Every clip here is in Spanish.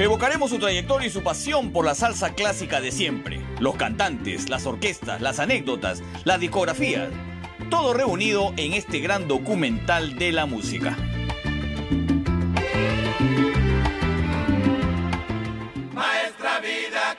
Evocaremos su trayectoria y su pasión por la salsa clásica de siempre. Los cantantes, las orquestas, las anécdotas, las discografías. Todo reunido en este gran documental de la música. Maestra Vida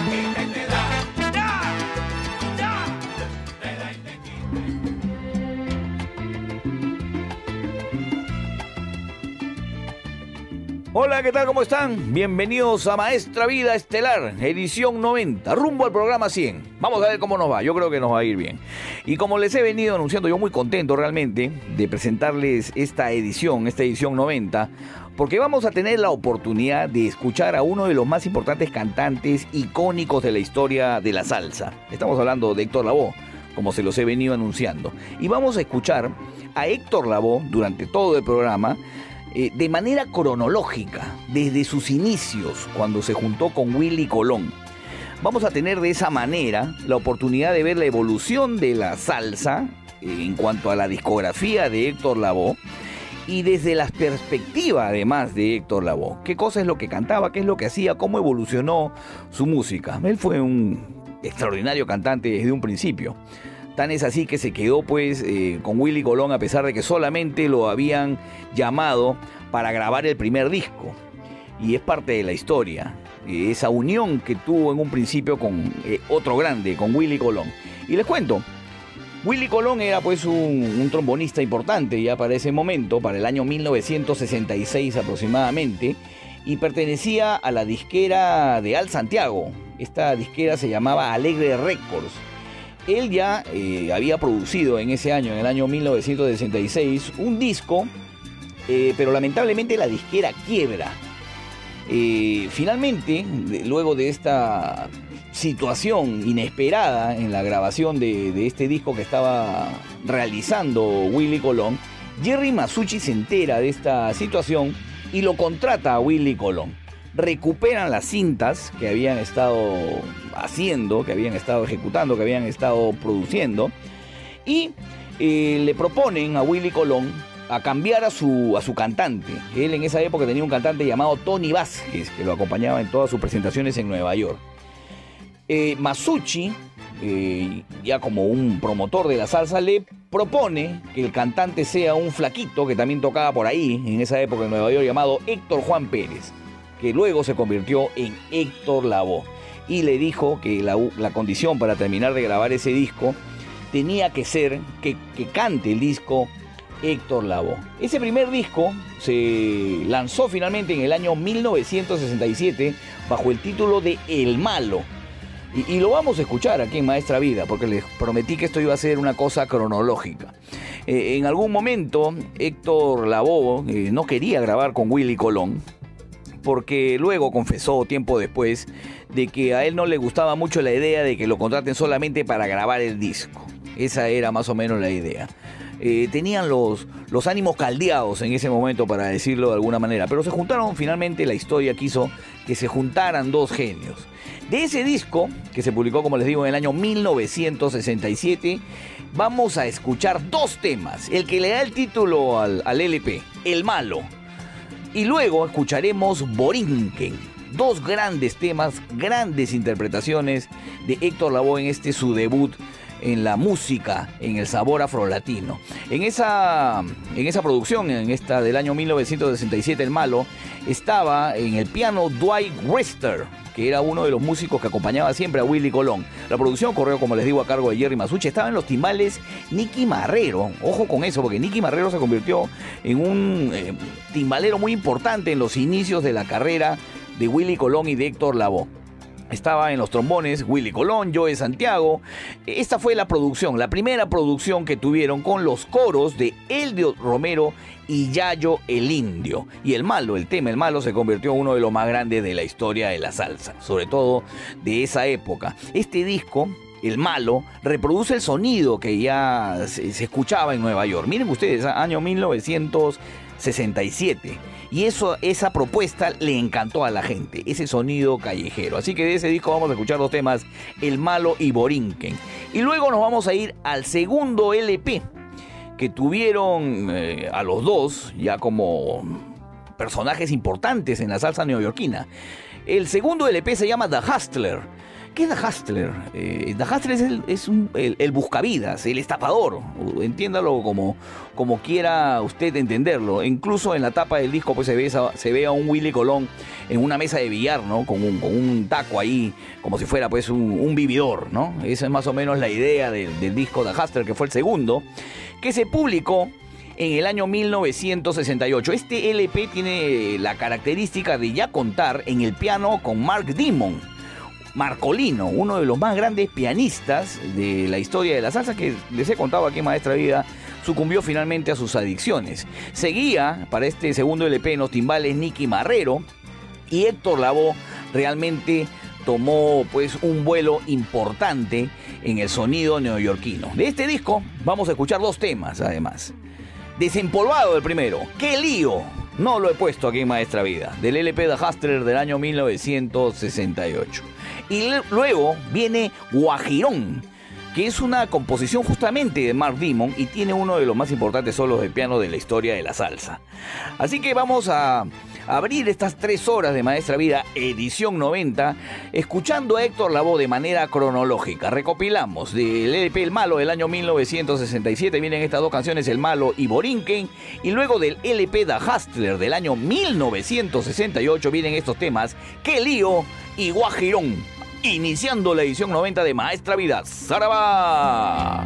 Hola, ¿qué tal? ¿Cómo están? Bienvenidos a Maestra Vida Estelar, edición 90, rumbo al programa 100. Vamos a ver cómo nos va, yo creo que nos va a ir bien. Y como les he venido anunciando, yo muy contento realmente de presentarles esta edición, esta edición 90, porque vamos a tener la oportunidad de escuchar a uno de los más importantes cantantes icónicos de la historia de la salsa. Estamos hablando de Héctor Lavoe, como se los he venido anunciando. Y vamos a escuchar a Héctor Lavoe durante todo el programa eh, de manera cronológica, desde sus inicios, cuando se juntó con Willy Colón. Vamos a tener de esa manera la oportunidad de ver la evolución de la salsa eh, en cuanto a la discografía de Héctor Lavoe y desde la perspectiva además de Héctor Lavoe. ¿Qué cosa es lo que cantaba? ¿Qué es lo que hacía? ¿Cómo evolucionó su música? Él fue un extraordinario cantante desde un principio. Tan es así que se quedó pues eh, con Willy Colón a pesar de que solamente lo habían llamado para grabar el primer disco. Y es parte de la historia. Esa unión que tuvo en un principio con eh, otro grande, con Willy Colón. Y les cuento, Willy Colón era pues un, un, trombonista importante ya para ese momento, para el año 1966 aproximadamente, y pertenecía a la disquera de Al Santiago. Esta disquera se llamaba Alegre Records él ya eh, había producido en ese año, en el año 1966, un disco, eh, pero lamentablemente la disquera quiebra. Eh, finalmente, luego de esta situación inesperada en la grabación de, de, este disco que estaba realizando Willy Colón, Jerry Masucci se entera de esta situación y lo contrata a Willy Colón recuperan las cintas que habían estado haciendo, que habían estado ejecutando, que habían estado produciendo, y eh, le proponen a Willy Colón a cambiar a su, a su cantante. Él en esa época tenía un cantante llamado Tony Vázquez, que lo acompañaba en todas sus presentaciones en Nueva York. Eh, Masucci, eh, ya como un promotor de la salsa, le propone que el cantante sea un flaquito que también tocaba por ahí, en esa época en Nueva York, llamado Héctor Juan Pérez que luego se convirtió en Héctor Lavoe. Y le dijo que la, condición para terminar de grabar ese disco tenía que ser que, cante el disco Héctor Lavoe. Ese primer disco se lanzó finalmente en el año 1967 bajo el título de El Malo. Y, lo vamos a escuchar aquí en Maestra Vida, porque les prometí que esto iba a ser una cosa cronológica. Eh, en algún momento, Héctor Lavoe eh, no quería grabar con Willy Colón, porque luego confesó tiempo después de que a él no le gustaba mucho la idea de que lo contraten solamente para grabar el disco. Esa era más o menos la idea. Eh, tenían los, los ánimos caldeados en ese momento, para decirlo de alguna manera, pero se juntaron finalmente, la historia quiso que se juntaran dos genios. De ese disco, que se publicó, como les digo, en el año 1967, vamos a escuchar dos temas. El que le da el título al, al LP, El Malo, y luego escucharemos Borinquen, dos grandes temas, grandes interpretaciones de Héctor Lavoe en este su debut en la música, en el sabor afrolatino. En esa, en esa producción, en esta del año 1967, El Malo, estaba en el piano Dwight Wester, que era uno de los músicos que acompañaba siempre a Willy Colón. La producción corrió, como les digo, a cargo de Jerry Masucci. Estaba en los timbales Nicky Marrero. Ojo con eso, porque Nicky Marrero se convirtió en un eh, timbalero muy importante en los inicios de la carrera de Willy Colón y de Héctor Lavoe. Estaba en los trombones Willy Colón, Joe Santiago. Esta fue la producción, la primera producción que tuvieron con los coros de Eldio Romero y Yayo el Indio. Y el malo, el tema El malo, se convirtió en uno de los más grandes de la historia de la salsa, sobre todo de esa época. Este disco el malo, reproduce el sonido que ya se, escuchaba en Nueva York. Miren ustedes, año 1967. Y eso, esa propuesta le encantó a la gente, ese sonido callejero. Así que de ese disco vamos a escuchar los temas El Malo y Borinquen. Y luego nos vamos a ir al segundo LP que tuvieron eh, a los dos ya como personajes importantes en la salsa neoyorquina. El segundo LP se llama The Hustler ¿Qué es The Hustler? Eh, es, el, es el, buscavidas, el estafador. Entiéndalo como, como quiera usted entenderlo. Incluso en la tapa del disco pues, se, ve se ve a un Willy Colón en una mesa de billar, ¿no? Con un, con un taco ahí, como si fuera pues un, vividor, ¿no? Esa es más o menos la idea del, del disco The Hustler, que fue el segundo, que se publicó en el año 1968. Este LP tiene la característica de ya contar en el piano con Mark Dimon Marcolino, uno de los más grandes pianistas de la historia de la salsa que les he contado aquí en Maestra Vida, sucumbió finalmente a sus adicciones. Seguía para este segundo LP en los timbales Nicky Marrero y Héctor Lavoe realmente tomó pues un vuelo importante en el sonido neoyorquino. De este disco vamos a escuchar dos temas además. Desempolvado el primero, qué lío, no lo he puesto aquí en Maestra Vida, del LP de Hustler del año 1968. Y luego viene Guajirón, que es una composición justamente de Mark Dimon y tiene uno de los más importantes solos de piano de la historia de la salsa. Así que vamos a abrir estas tres horas de Maestra Vida, edición 90, escuchando a Héctor Lavoe de manera cronológica. Recopilamos del LP El Malo del año 1967, vienen estas dos canciones, El Malo y Borinquen, y luego del LP Da Hustler del año 1968 vienen estos temas, Qué lío y Guajirón iniciando la edición 90 de Maestra Vida. ¡Zaraba!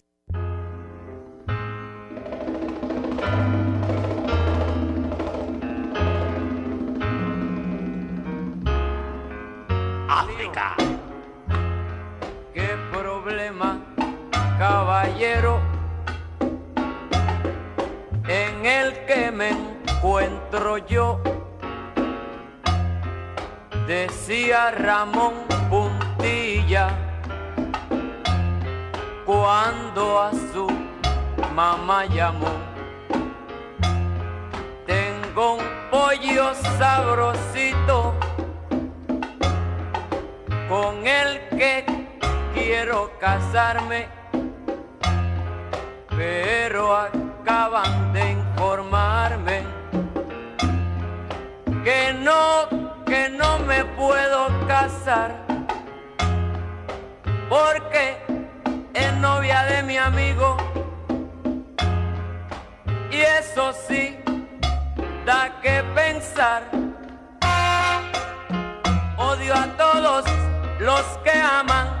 Acaban de informarme que no que no me puedo casar porque es novia de mi amigo y eso sí da que pensar. Odio a todos los que aman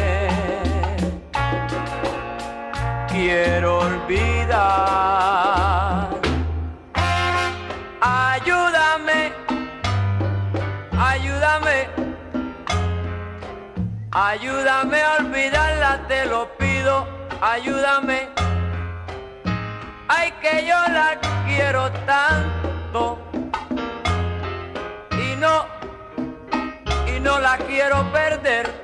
Quiero olvidar. Ayúdame. Ayúdame ayúdame, a olvidarla, te lo pido, ayúdame. Ay, que yo la quiero tanto y no, y no la quiero perder.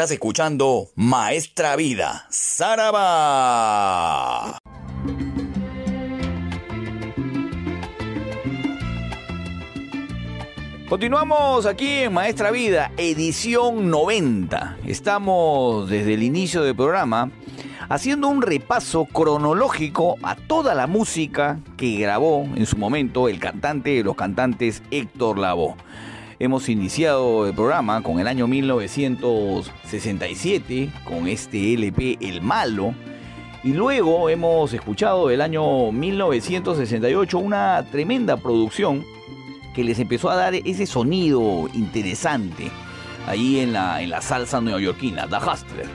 Estás escuchando Maestra Vida, Saraba. Continuamos aquí en Maestra Vida, edición 90. Estamos desde el inicio del programa haciendo un repaso cronológico a toda la música que grabó en su momento el cantante de los cantantes Héctor Lavoe. Hemos iniciado el programa con el año 1967, con este LP El Malo, y luego hemos escuchado el año 1968 una tremenda producción que les empezó a dar ese sonido interesante ahí en la, en la salsa neoyorquina, The Hustler.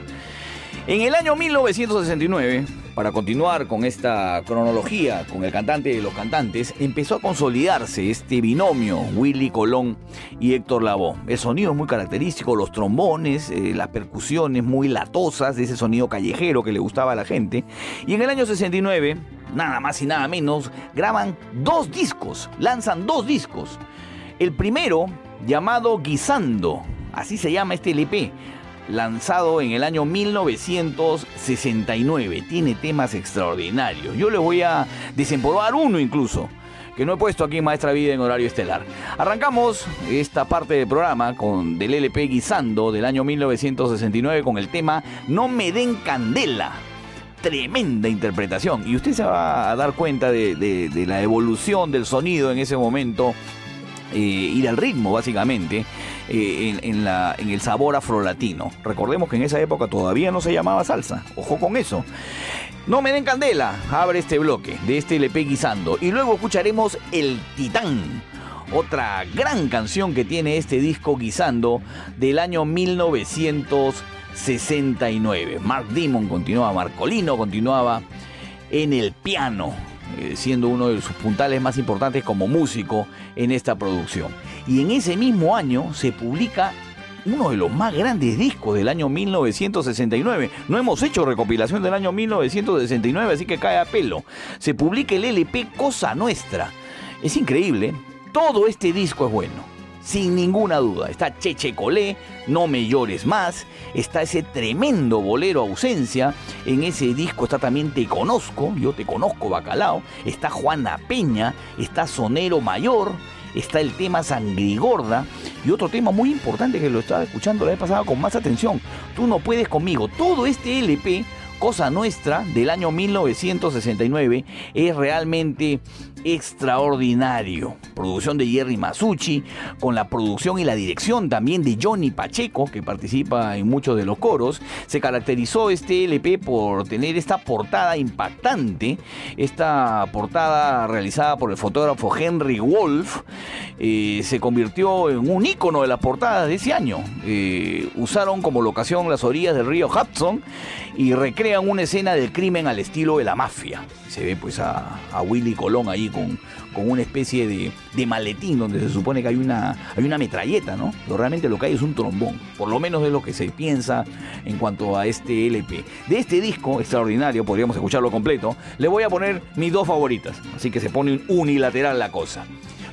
En el año 1969, para continuar con esta cronología con el cantante de los cantantes, empezó a consolidarse este binomio Willy Colón y Héctor Lavoe. El sonido es muy característico, los trombones, eh, las percusiones muy latosas de ese sonido callejero que le gustaba a la gente. Y en el año 69, nada más y nada menos, graban dos discos, lanzan dos discos. El primero, llamado Guisando, así se llama este LP, lanzado en el año 1969. Tiene temas extraordinarios. Yo les voy a desempolvar uno incluso que no he puesto aquí Maestra Vida en horario estelar. Arrancamos esta parte del programa con del LP Guisando del año 1969 con el tema No me den candela tremenda interpretación. Y usted se va a dar cuenta de, la evolución del sonido en ese momento eh, y del ritmo, básicamente, eh, en, el sabor afrolatino. Recordemos que en esa época todavía no se llamaba salsa. Ojo con eso. No me den candela, abre este bloque de este LP Guisando. Y luego escucharemos El Titán otra gran canción que tiene este disco Guisando del año 1900. 69. Mark Dimon continuaba, Marcolino continuaba en el piano, siendo uno de sus puntales más importantes como músico en esta producción. Y en ese mismo año se publica uno de los más grandes discos del año 1969. No hemos hecho recopilación del año 1969, así que cae a pelo. Se publica el LP Cosa Nuestra. Es increíble, todo este disco es bueno sin ninguna duda. Está Cheche Colé, No me llores más, está ese tremendo bolero ausencia, en ese disco está también Te conozco, yo te conozco Bacalao, está Juana Peña, está Sonero Mayor, está el tema Sangrigorda y otro tema muy importante que lo estaba escuchando la vez pasada con más atención, Tú no puedes conmigo. Todo este LP Cosa Nuestra del año 1969 es realmente extraordinario. Producción de Jerry Masucci, con la producción y la dirección también de Johnny Pacheco, que participa en muchos de los coros. Se caracterizó este LP por tener esta portada impactante, esta portada realizada por el fotógrafo Henry Wolf, eh, se convirtió en un icono de las portadas de ese año. Eh, usaron como locación las orillas del río Hudson y recrean una escena del crimen al estilo de la mafia. Se ve pues a, Willy Colón ahí con, una especie de, maletín donde se supone que hay una, hay una metralleta, ¿no? Pero realmente lo que hay es un trombón, por lo menos es lo que se piensa en cuanto a este LP. De este disco extraordinario, podríamos escucharlo completo, le voy a poner mis dos favoritas, así que se pone unilateral la cosa.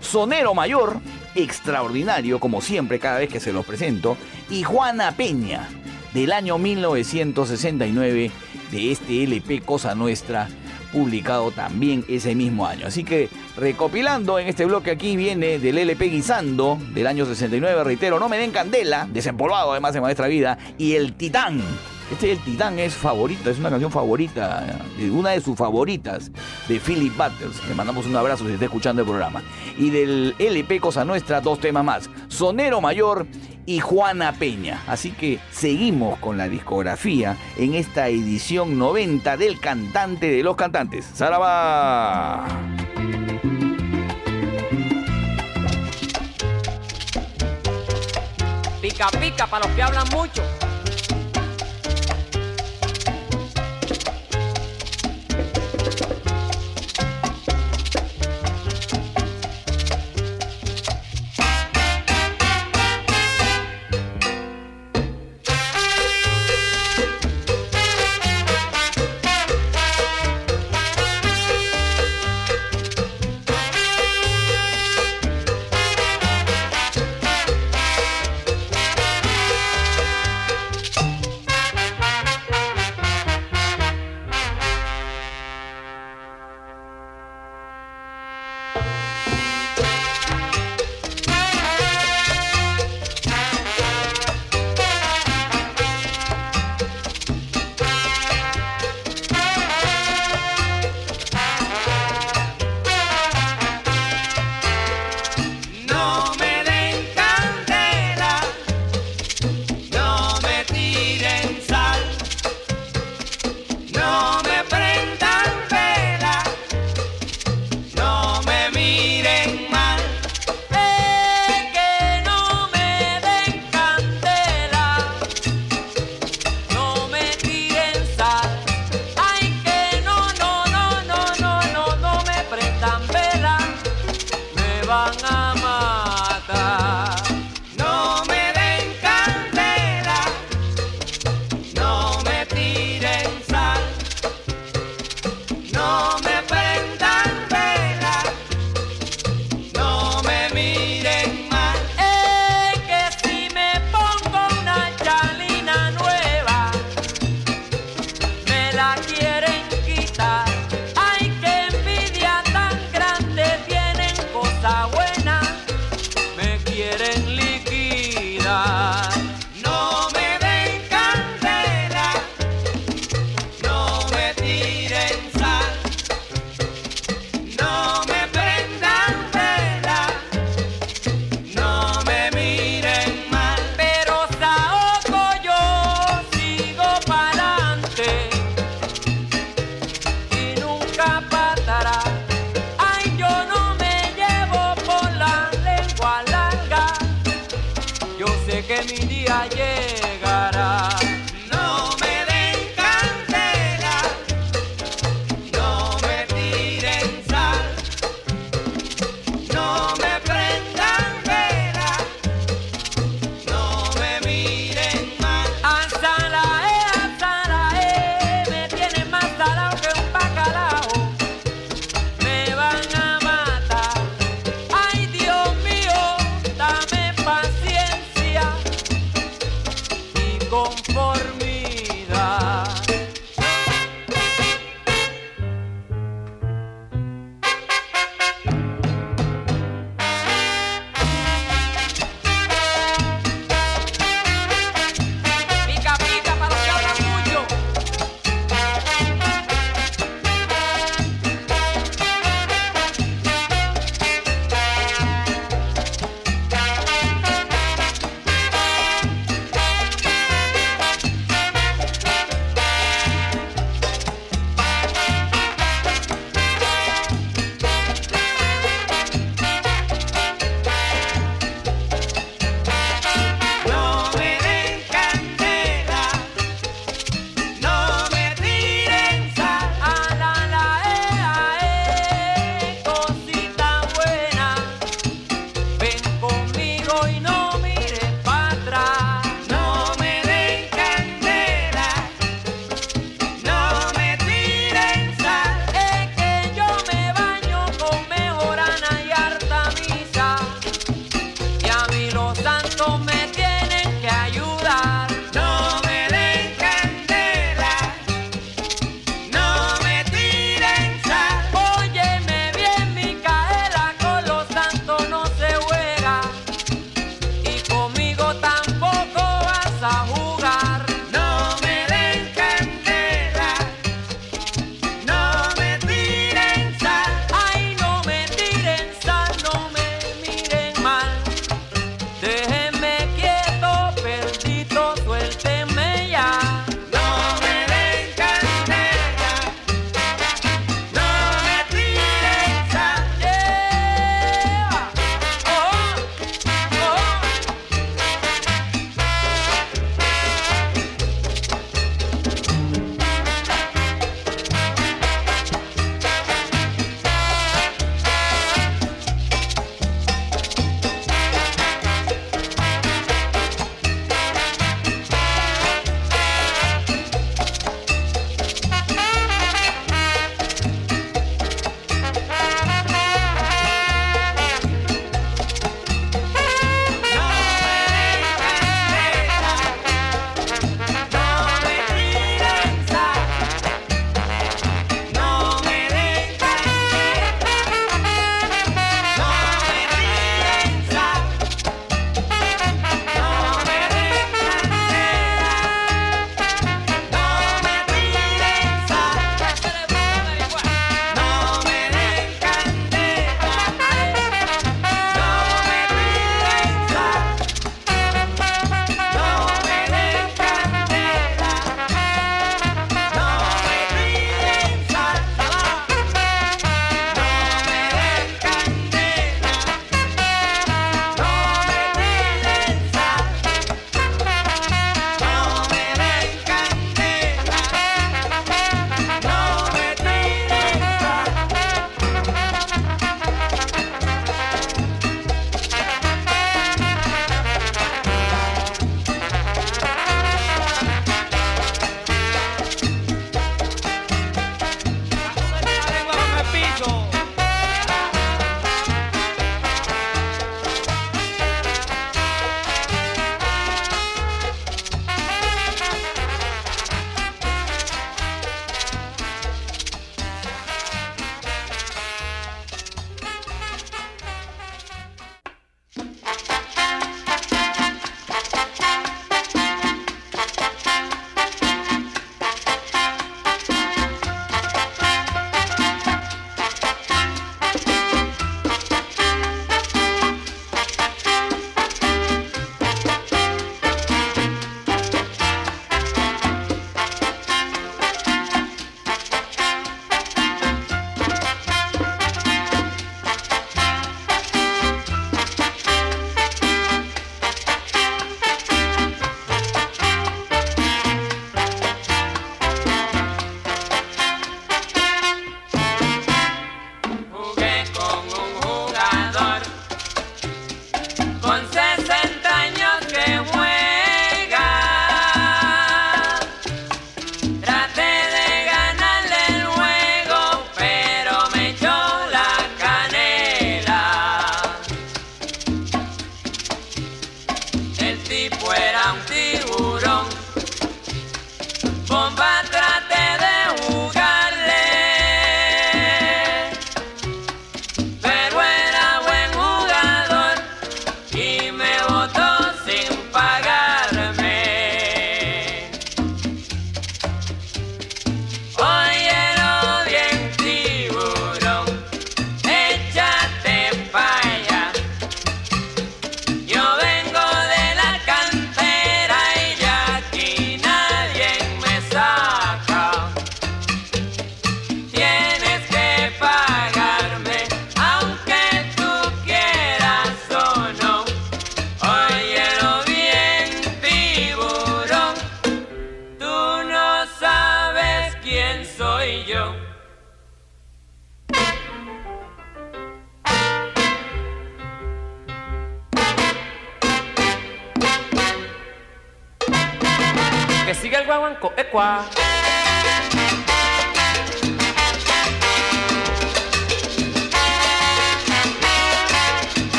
Sonero Mayor, extraordinario como siempre cada vez que se los presento, y Juana Peña, del año 1969 de este LP Cosa Nuestra, publicado también ese mismo año. Así que recopilando en este bloque aquí viene del LP Guisando del año 69, reitero, No me den candela, desempolvado además de Maestra Vida, y El Titán. Este El Titán es favorita, es una canción favorita, eh, una de sus favoritas de Philip Butters. Le mandamos un abrazo si está escuchando el programa. Y del LP Cosa Nuestra, dos temas más. Sonero Mayor y Juana Peña. Así que seguimos con la discografía en esta edición 90 del cantante de los cantantes. ¡Saraba! Pica pica para los que hablan mucho.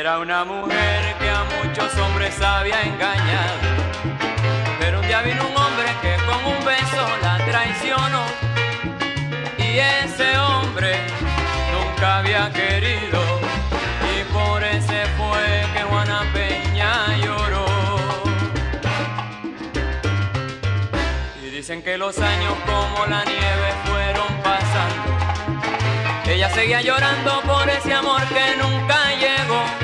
Era una mujer que a muchos hombres había engañado. Pero un día vino un hombre que con un beso la traicionó. Y ese hombre nunca había querido. Y por ese fue que Juana Peña lloró. Y dicen que los años como la nieve fueron pasando. Ella seguía llorando por ese amor que nunca llegó.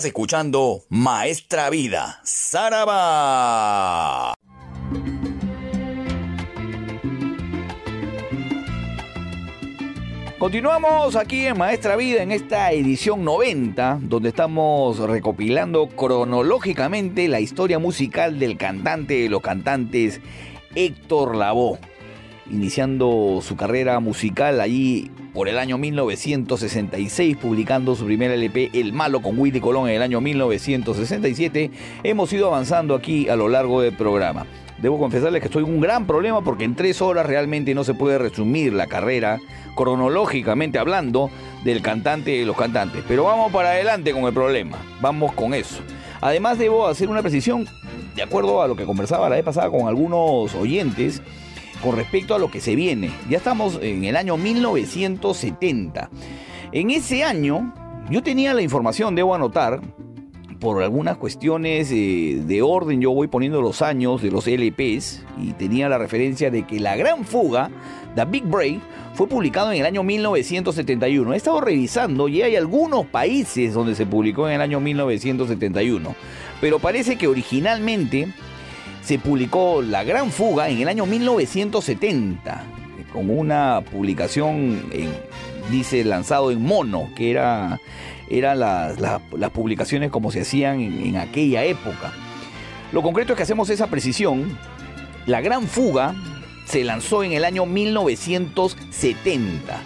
Estás escuchando Maestra Vida, Saraba. Continuamos aquí en Maestra Vida en esta edición 90, donde estamos recopilando cronológicamente la historia musical del cantante de los cantantes Héctor Lavoe, iniciando su carrera musical allí por el año 1966, publicando su primer LP El Malo con Willy Colón en el año 1967. Hemos ido avanzando aquí a lo largo del programa. Debo confesarles que estoy en un gran problema porque en tres horas realmente no se puede resumir la carrera cronológicamente hablando del cantante de los cantantes. Pero vamos para adelante con el problema. Vamos con eso. Además debo hacer una precisión de acuerdo a lo que conversaba la vez pasada con algunos oyentes con respecto a lo que se viene. Ya estamos en el año 1970. En ese año yo tenía la información, debo anotar, por algunas cuestiones eh, de orden yo voy poniendo los años de los LPs y tenía la referencia de que La Gran Fuga, The Big Break, fue publicado en el año 1971. He estado revisando y hay algunos países donde se publicó en el año 1971, pero parece que originalmente se publicó La Gran Fuga en el año 1970, con una publicación, en, dice, lanzado en mono, que era eran las, publicaciones como se hacían en, aquella época. Lo concreto es que hacemos esa precisión. La Gran Fuga se lanzó en el año 1970.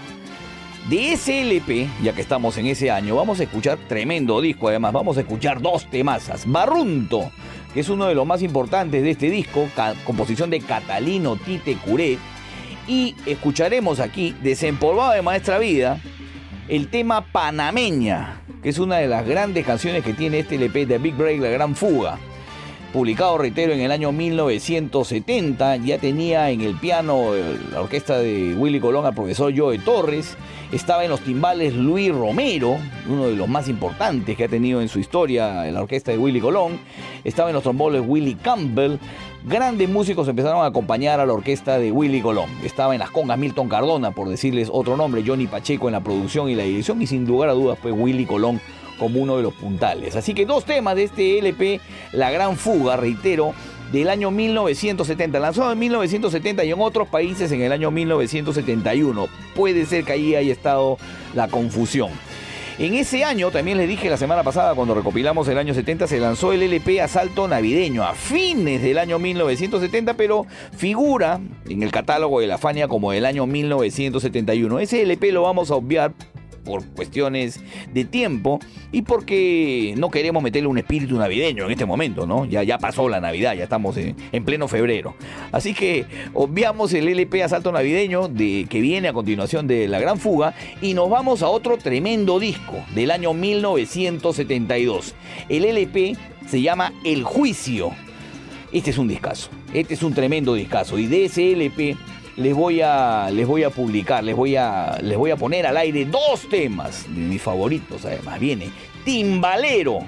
De ese ya que estamos en ese año, vamos a escuchar tremendo disco. Además, vamos a escuchar dos temazas. Barrunto, que es uno de los más importantes de este disco, composición de Catalino Tite Curé. Y escucharemos aquí, desempolvado de Maestra Vida, el tema Panameña, que es una de las grandes canciones que tiene este LP de Big Break, La Gran Fuga. Publicado, reitero, en el año 1970, ya tenía en el piano la orquesta de Willy Colón al profesor Joe Torres, estaba en los timbales Luis Romero, uno de los más importantes que ha tenido en su historia la orquesta de Willy Colón, estaba en los trombones Willy Campbell, grandes músicos empezaron a acompañar a la orquesta de Willy Colón. Estaba en las congas Milton Cardona, por decirles otro nombre, Johnny Pacheco en la producción y la dirección, y sin lugar a dudas fue Willy Colón como uno de los puntales. Así que dos temas de este LP, La Gran Fuga, reitero, del año 1970, lanzado en 1970 y en otros países en el año 1971. Puede ser que ahí haya estado la confusión. En ese año, también les dije la semana pasada, cuando recopilamos el año 70, se lanzó el LP Asalto Navideño a fines del año 1970, pero figura en el catálogo de la Fania como del año 1971. Ese LP lo vamos a obviar por cuestiones de tiempo y porque no queremos meterle un espíritu navideño en este momento, ¿no? Ya, ya pasó la Navidad, ya estamos en, en pleno febrero. Así que obviamos el LP Asalto Navideño de, que viene a continuación de La Gran Fuga y nos vamos a otro tremendo disco del año 1972. El LP se llama El Juicio. Este es un discazo, este es un tremendo discazo y de ese LP les voy a les voy a publicar, les voy a les voy a poner al aire dos temas de mis favoritos, además viene Timbalero,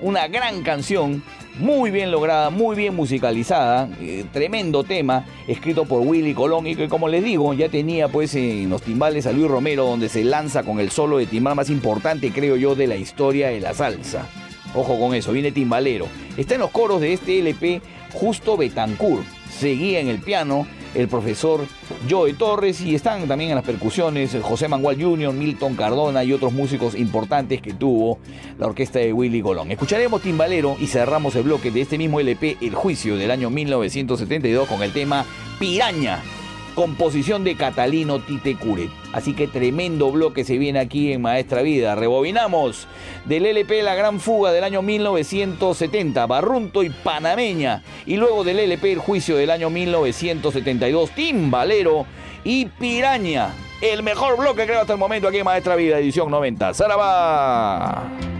una gran canción muy bien lograda, muy bien musicalizada, eh, tremendo tema, escrito por Willy Colón y que como les digo, ya tenía pues en los timbales a Luis Romero donde se lanza con el solo de timbal más importante creo yo de la historia de la salsa. Ojo con eso, viene Timbalero. Está en los coros de este LP Justo Betancourt. Seguía en el piano el profesor Joe Torres y están también en las percusiones José Mangual Jr., Milton Cardona y otros músicos importantes que tuvo la orquesta de Willy Colón. Escucharemos Timbalero y cerramos el bloque de este mismo LP El Juicio del año 1972 con el tema Piraña composición de Catalino Tite Curet. Así que tremendo bloque se viene aquí en Maestra Vida. Rebobinamos del LP La Gran Fuga del año 1970, Barrunto y Panameña. Y luego del LP El Juicio del año 1972, Timbalero y Piraña. El mejor bloque creo hasta el momento aquí en Maestra Vida, edición 90. ¡Saraba!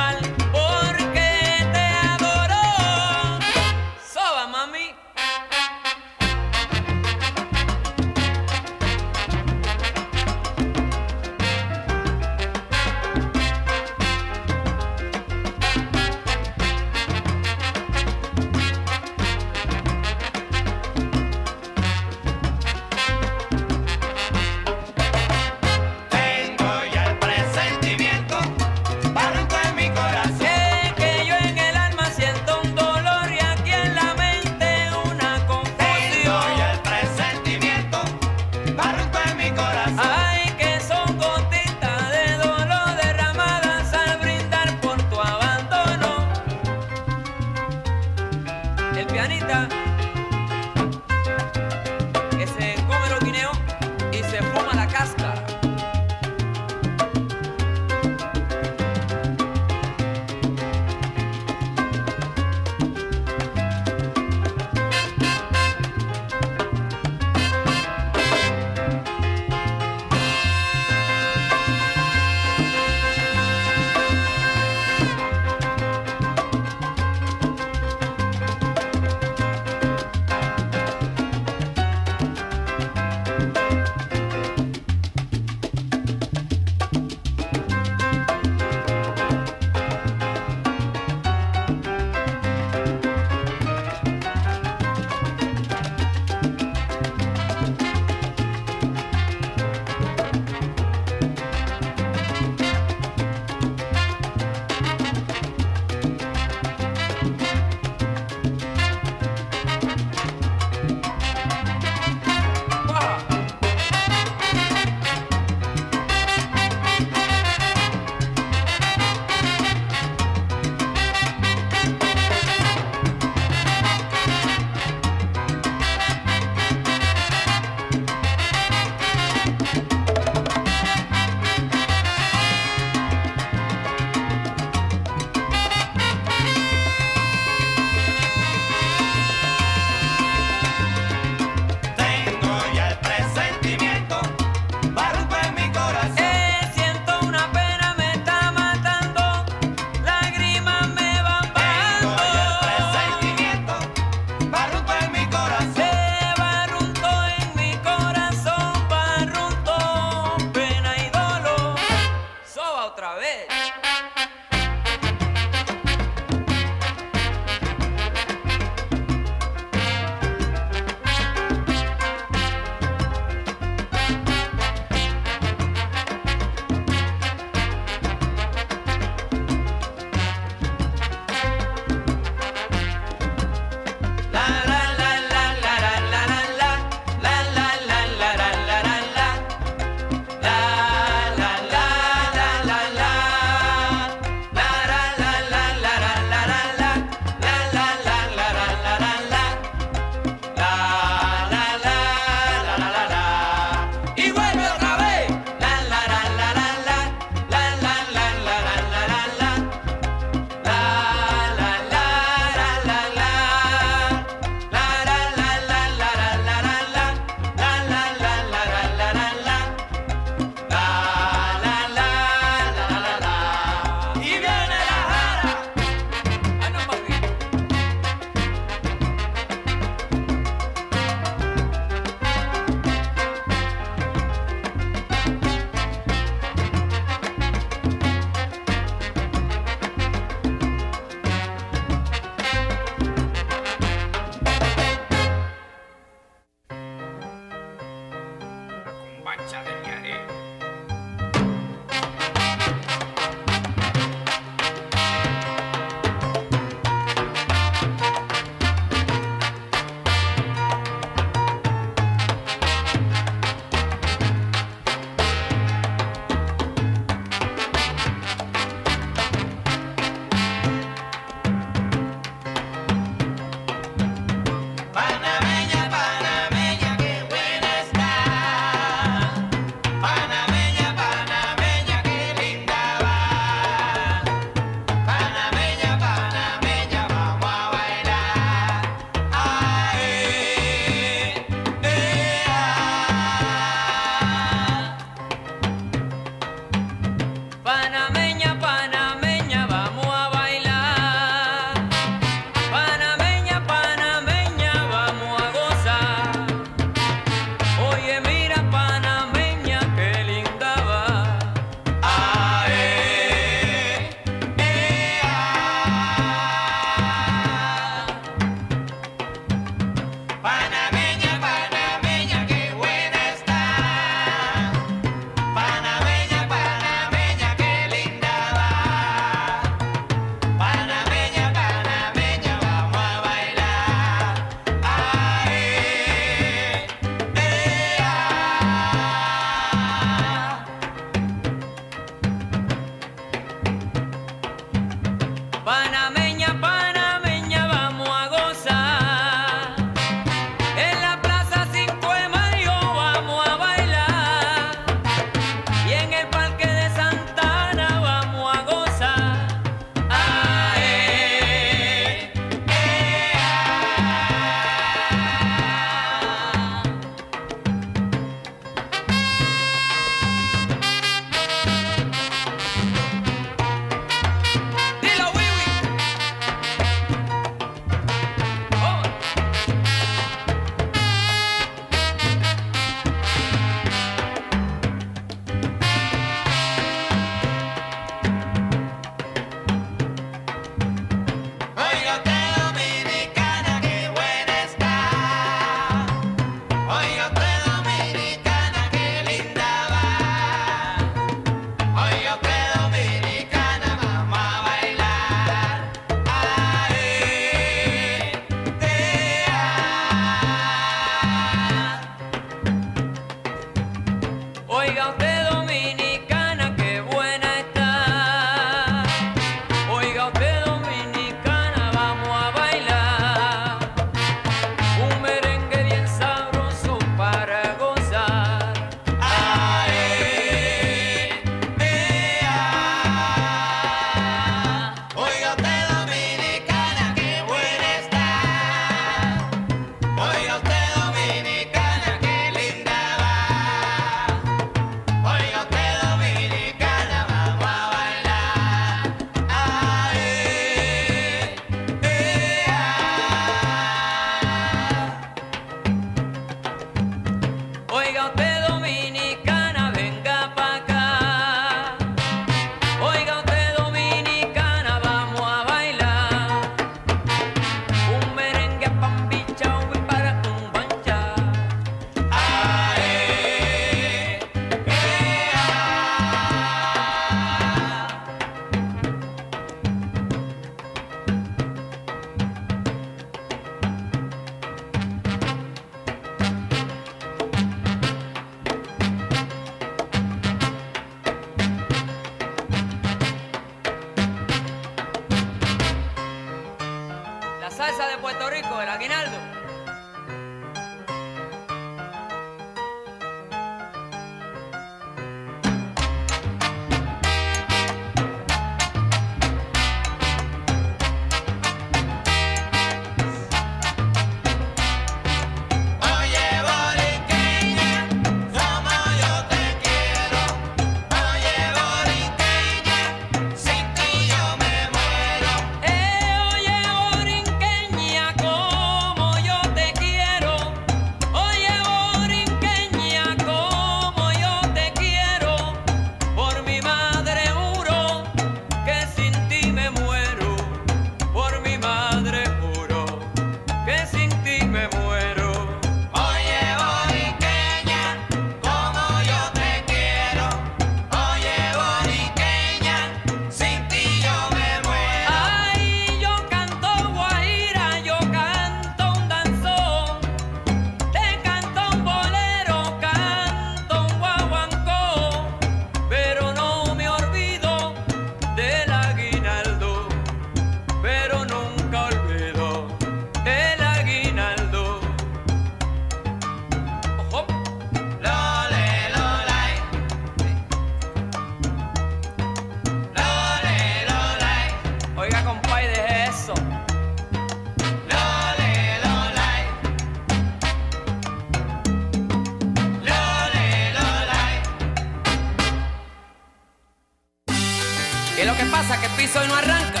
Piso hoy no arranca.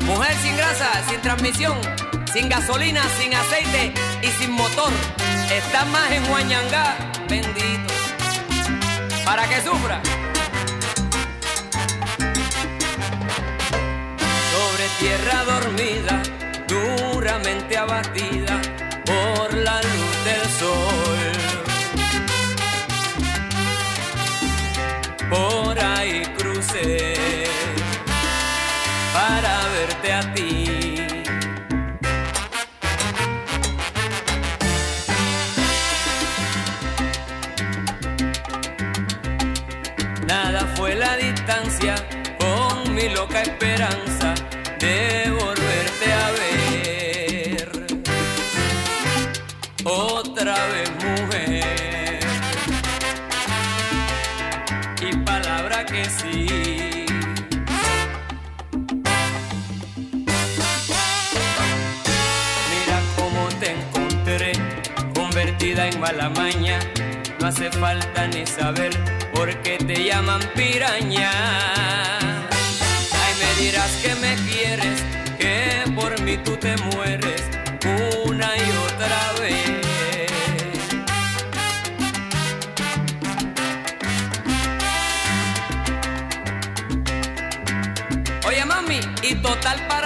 Mujer sin grasa, sin transmisión, sin gasolina, sin aceite y sin motor. Está más en Huañangá, bendito. Para que sufra. Sobre tierra dormida, duramente abatida con mi loca esperanza de volverte a ver. Otra vez mujer. Y palabra que sí. Mira cómo te encontré, convertida en mala maña. No hace falta ni saber por qué te llaman piraña. Ay, me dirás que me quieres, que por mí tú te mueres una y otra vez. Oye mami, ¿y total para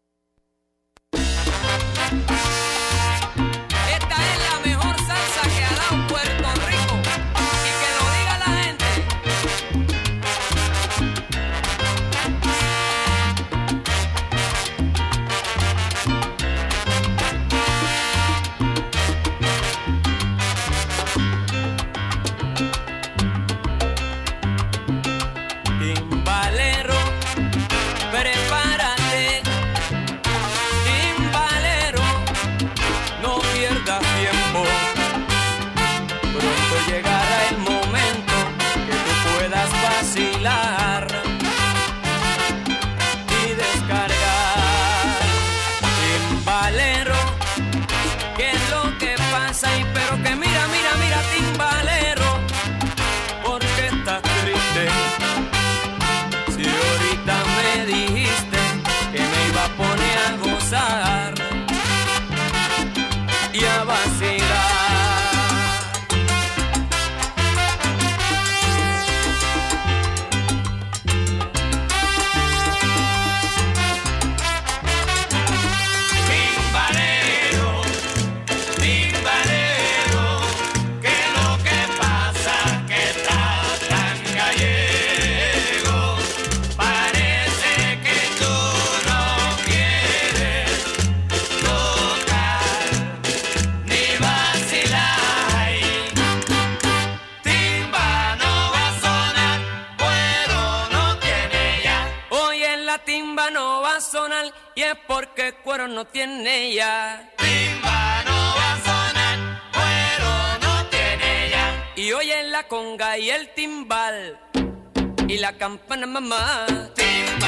porque cuero no tiene ya. Timba no va a sonar, cuero no tiene ya. Y oye la conga y el timbal y la campana mamá. Timba.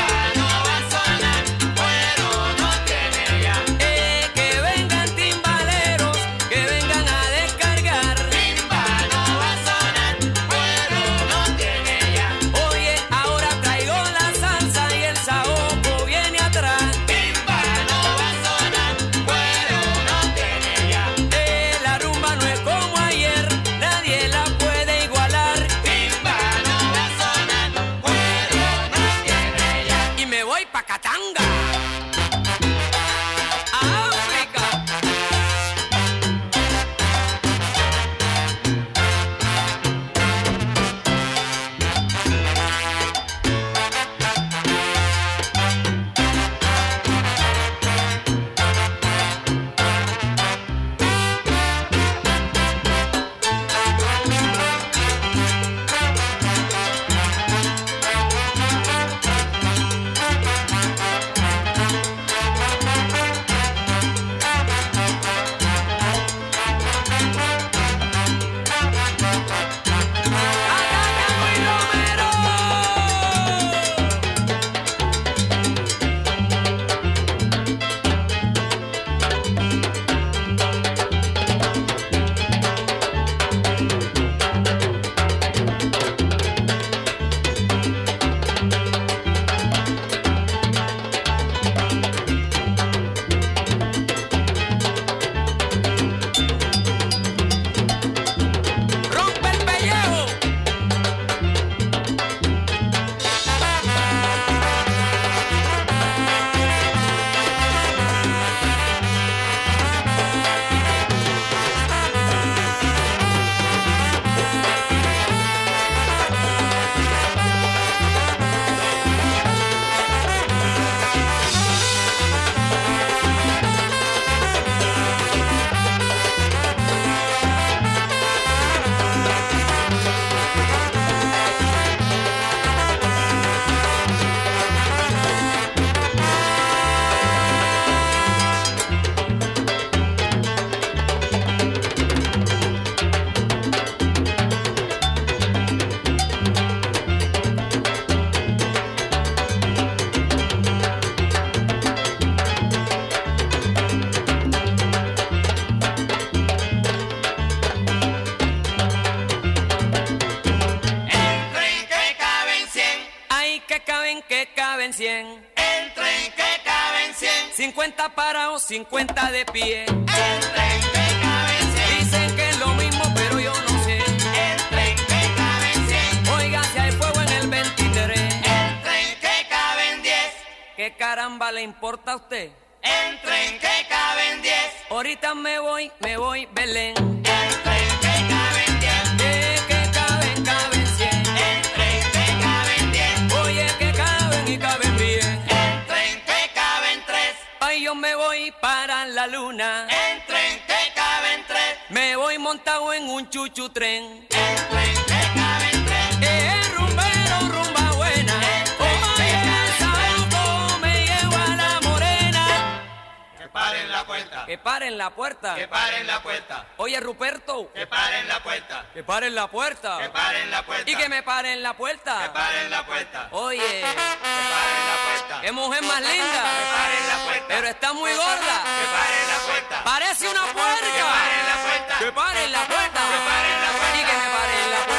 50 de pie. El tren PKB 100. Dicen que es lo mismo, pero yo no sé. El tren PKB 100. Oiga, si hay fuego en el 23. El tren que cabe en 10. ¿Qué caramba le importa a usted? El tren que cabe en 10. Ahorita me voy, me voy, Belén. Yo me voy para la luna. El tren que caben 3. Me voy montado en un chuchu tren. El tren paren la puerta. Que paren la puerta. Que paren la puerta. Oye, Ruperto. Que paren la puerta. Que paren la puerta. Que paren la puerta. Y que me paren la Que puerta. paren la puerta. Oye, Que paren la puerta. qué mujer más Que linda. paren la puerta. Pero está muy gorda. Que paren la puerta. Parece una puerca. Que paren la puerta. Que paren la puerta. Que paren la puerta. Y que me paren la puerta.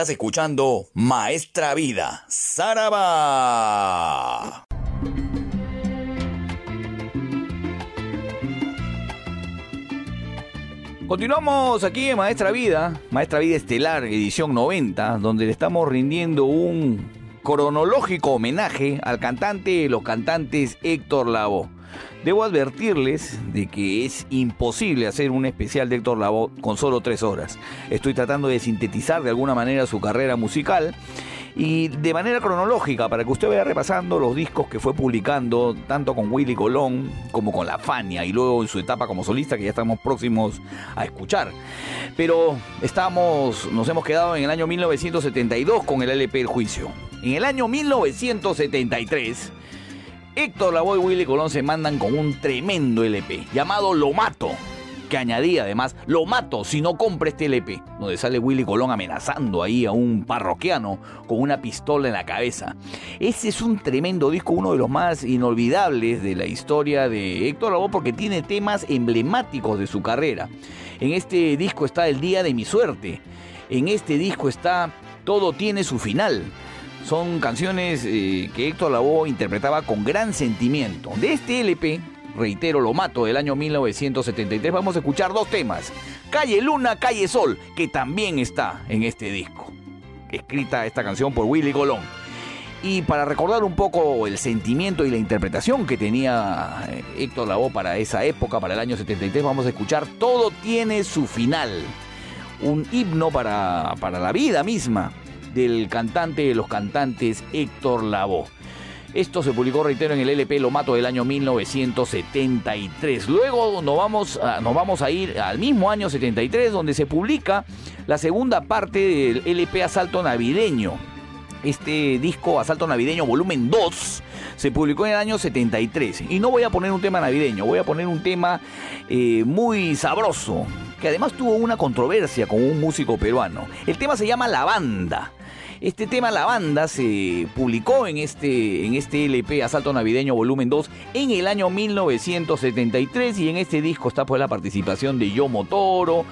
Estás escuchando Maestra Vida, Saraba. Continuamos aquí en Maestra Vida, Maestra Vida Estelar, edición 90, donde le estamos rindiendo un cronológico homenaje al cantante de los cantantes Héctor Lavoe. Debo advertirles de que es imposible hacer un especial de Héctor Lavoe con solo tres horas. Estoy tratando de sintetizar de alguna manera su carrera musical y de manera cronológica para que usted vaya repasando los discos que fue publicando tanto con Willy Colón como con La Fania y luego en su etapa como solista que ya estamos próximos a escuchar. Pero estamos, nos hemos quedado en el año 1972 con el LP El Juicio. En el año 1973 Héctor Lavoe y Willy Colón se mandan con un tremendo LP llamado Lo Mato, que añadía además Lo Mato si no compra este LP, donde sale Willy Colón amenazando ahí a un parroquiano con una pistola en la cabeza. Ese es un tremendo disco, uno de los más inolvidables de la historia de Héctor Lavoe porque tiene temas emblemáticos de su carrera. En este disco está El Día de mi Suerte, en este disco está Todo tiene su final. Son canciones eh, que Héctor Lavoe interpretaba con gran sentimiento. De este LP, reitero, lo mato del año 1973, vamos a escuchar dos temas. Calle Luna, Calle Sol, que también está en este disco. Escrita esta canción por Willy Colón. Y para recordar un poco el sentimiento y la interpretación que tenía eh, Héctor Lavoe para esa época, para el año 73, vamos a escuchar Todo tiene su final. Un himno para, para la vida misma del cantante de los cantantes Héctor Lavoe. Esto se publicó, reitero, en el LP Lo Mato del año 1973. Luego nos vamos, a, nos vamos a ir al mismo año 73, donde se publica la segunda parte del LP Asalto Navideño. Este disco Asalto Navideño Volumen 2 se publicó en el año 73. Y no voy a poner un tema navideño, voy a poner un tema eh, muy sabroso, que además tuvo una controversia con un músico peruano. El tema se llama La Banda. Este tema La Banda se publicó en este, en este LP Asalto Navideño Volumen 2 en el año 1973 y en este disco está pues la participación de Yomo Toro,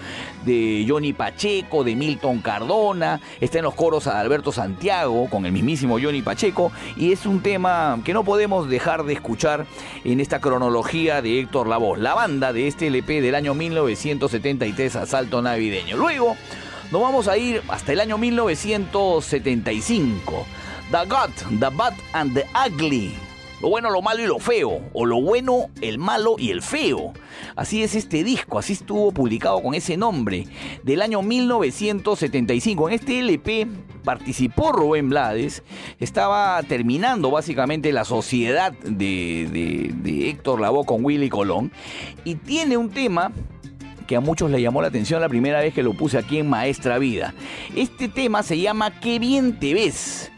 de Johnny Pacheco, de Milton Cardona, está en los coros a Alberto Santiago con el mismísimo Johnny Pacheco y es un tema que no podemos dejar de escuchar en esta cronología de Héctor Lavoe, la banda de este LP del año 1973 Asalto Navideño. Luego nos vamos a ir hasta el año 1975. The Good, The Bad and the Ugly. Lo bueno, lo malo y lo feo. O lo bueno, el malo y el feo. Así es este disco, así estuvo publicado con ese nombre. Del año 1975. En este LP participó Rubén Blades. Estaba terminando básicamente la sociedad de, de, de Héctor Lavoe con Willy Colón. Y tiene un tema que a muchos le llamó la atención la primera vez que lo puse aquí en Maestra Vida. Este tema se llama Qué bien te ves.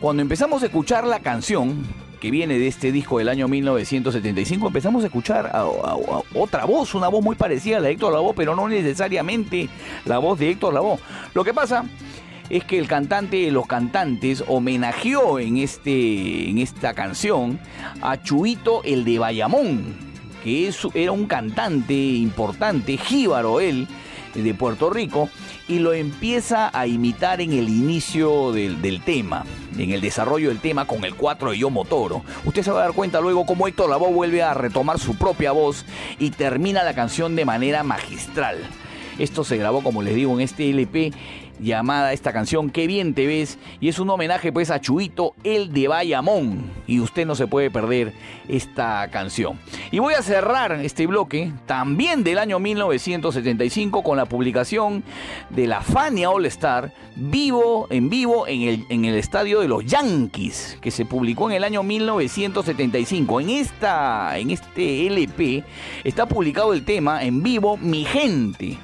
Cuando empezamos a escuchar la canción, que viene de este disco del año 1975, empezamos a escuchar a, otra voz, una voz muy parecida a la de Héctor Lavoe, pero no necesariamente la voz de Héctor Lavoe. Lo que pasa es que el cantante de los cantantes homenajeó en, este, en esta canción a Chuito el de Bayamón, que es, era un cantante importante, jíbaro él, de Puerto Rico, y lo empieza a imitar en el inicio del, del tema, en el desarrollo del tema con el 4 de Yomo Toro. Usted se va a dar cuenta luego cómo Héctor Lavoe vuelve a retomar su propia voz y termina la canción de manera magistral. Esto se grabó, como les digo, en este LP llamada esta canción Qué bien te ves y es un homenaje pues a Chuito el de Bayamón y usted no se puede perder esta canción. Y voy a cerrar este bloque también del año 1975 con la publicación de la Fania All Star vivo en vivo en el, en el estadio de los Yankees que se publicó en el año 1975. En esta en este LP está publicado el tema en vivo Mi gente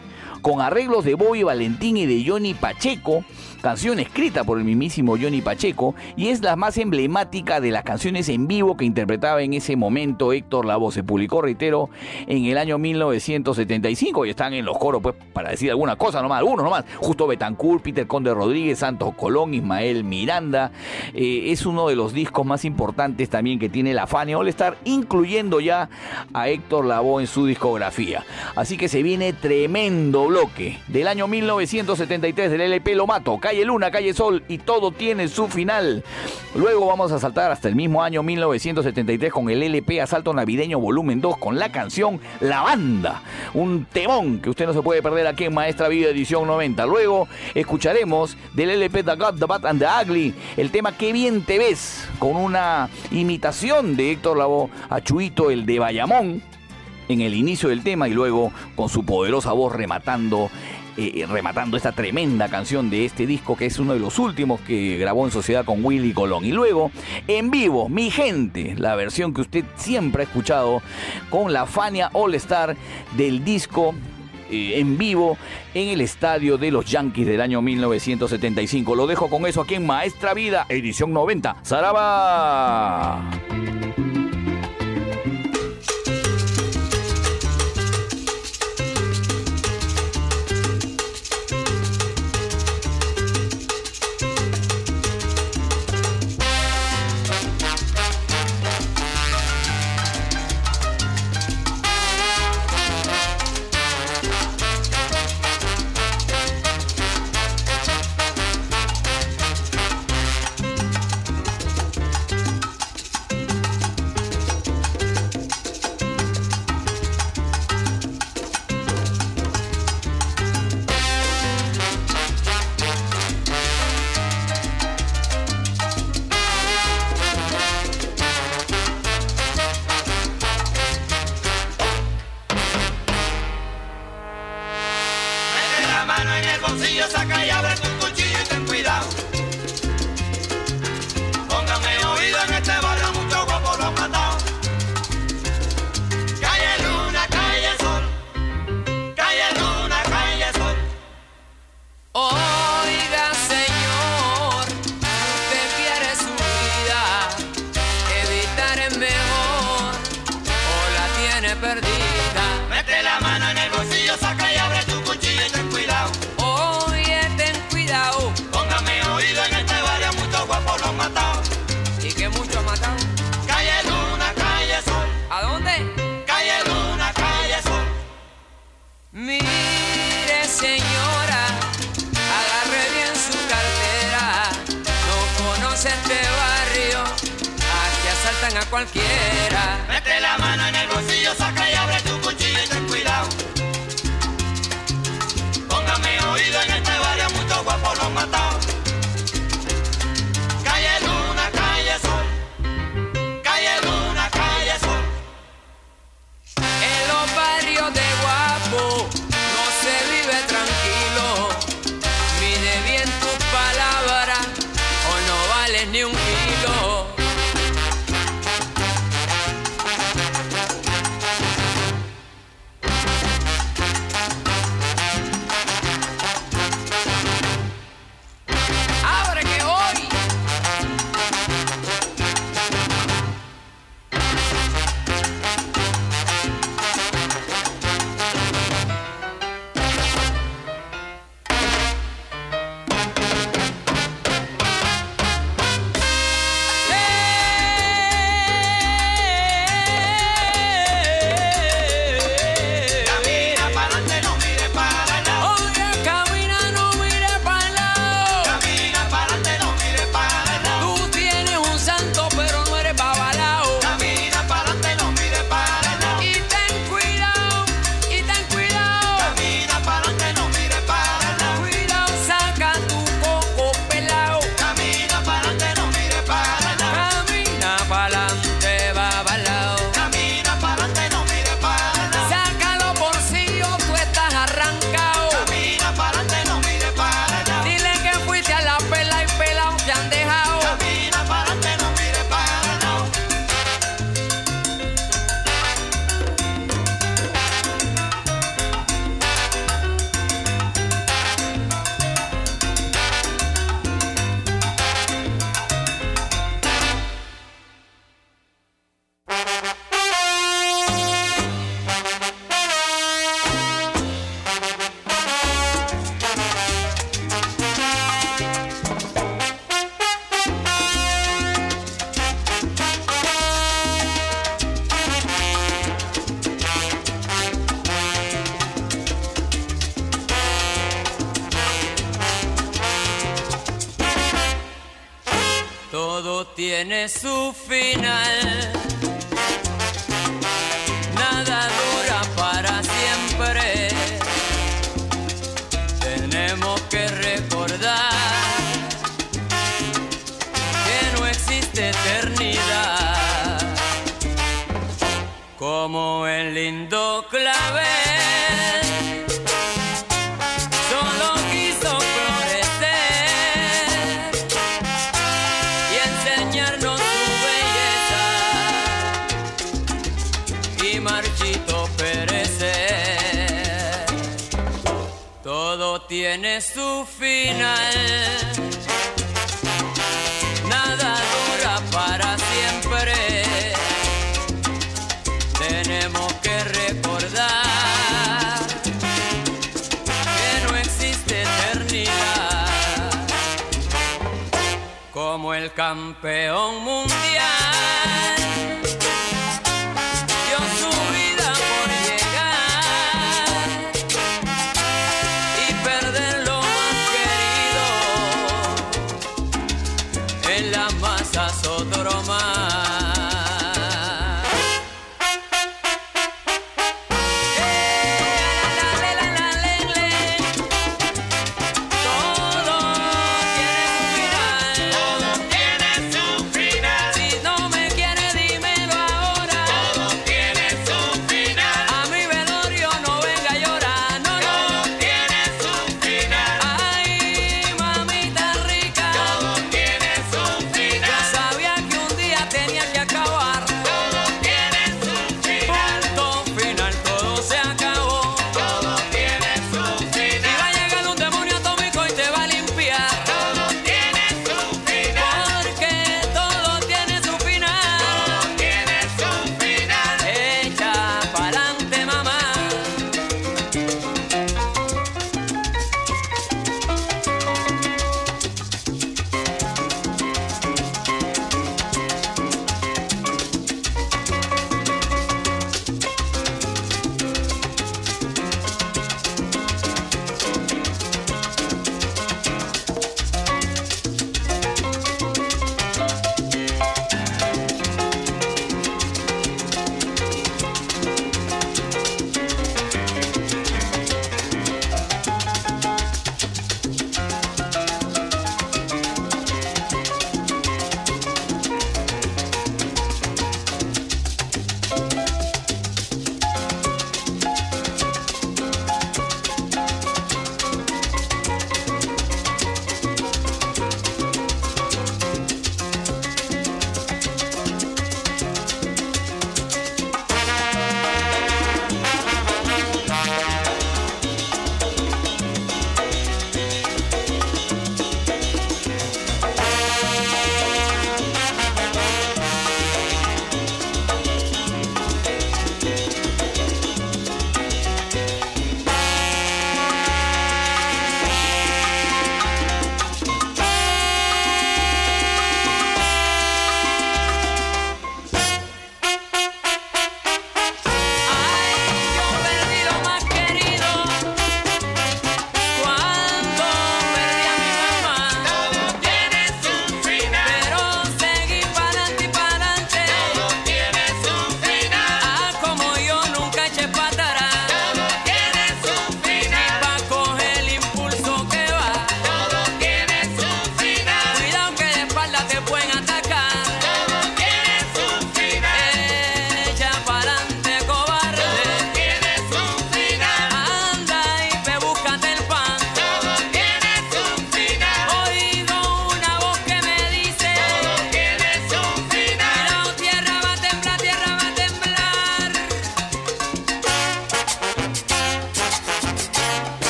con arreglos de Bobby Valentín y de Johnny Pacheco, canción escrita por el mismísimo Johnny Pacheco, y es la más emblemática de las canciones en vivo que interpretaba en ese momento Héctor Lavoe. Se publicó, reitero, en el año 1975 y están en los coros, pues, para decir alguna cosa nomás, algunos nomás. Justo Betancourt, Peter Conde Rodríguez, Santos Colón, Ismael Miranda. Eh, es uno de los discos más importantes también que tiene la Fania All Star, incluyendo ya a Héctor Lavoe en su discografía. Así que se viene tremendo bloque del año 1973 del LP Lo Mato, Calle Luna, Calle Sol y todo tiene su final. Luego vamos a saltar hasta el mismo año 1973 con el LP Asalto Navideño Volumen 2 con la canción La Banda, un temón que usted no se puede perder aquí en Maestra Vida Edición 90. Luego escucharemos del LP The God, The Bad and the Ugly el tema Qué bien te ves con una imitación de Héctor Lavoe a Chuito el de Bayamón en el inicio del tema y luego con su poderosa voz rematando eh, rematando esta tremenda canción de este disco que es uno de los últimos que grabó en sociedad con Willy Colón. Y luego, en vivo, mi gente, la versión que usted siempre ha escuchado con la Fania All Star del disco eh, en vivo en el estadio de los Yankees del año 1975. Lo dejo con eso aquí en Maestra Vida, edición 90. ¡Saraba! este barrio, aquí asaltan a cualquiera. Mete la mano en el bolsillo, saca y abre tu cuchillo y ten cuidado.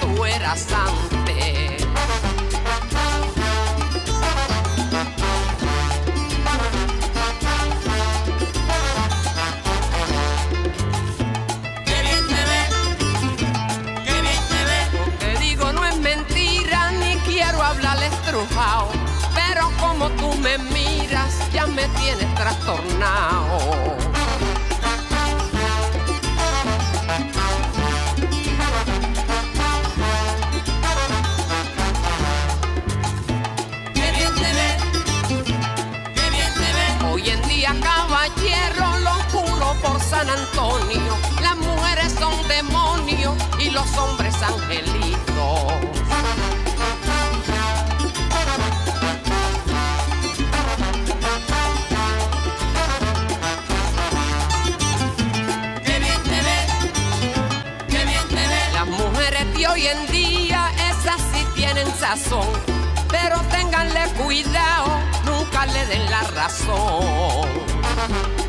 tú eras antes. Qué bien te ve, qué bien te ve. Lo que digo no es mentira, ni quiero hablar estrujado. Pero como tú me miras, ya me tienes trastornado. pero ténganle cuidado, nunca le den la razón.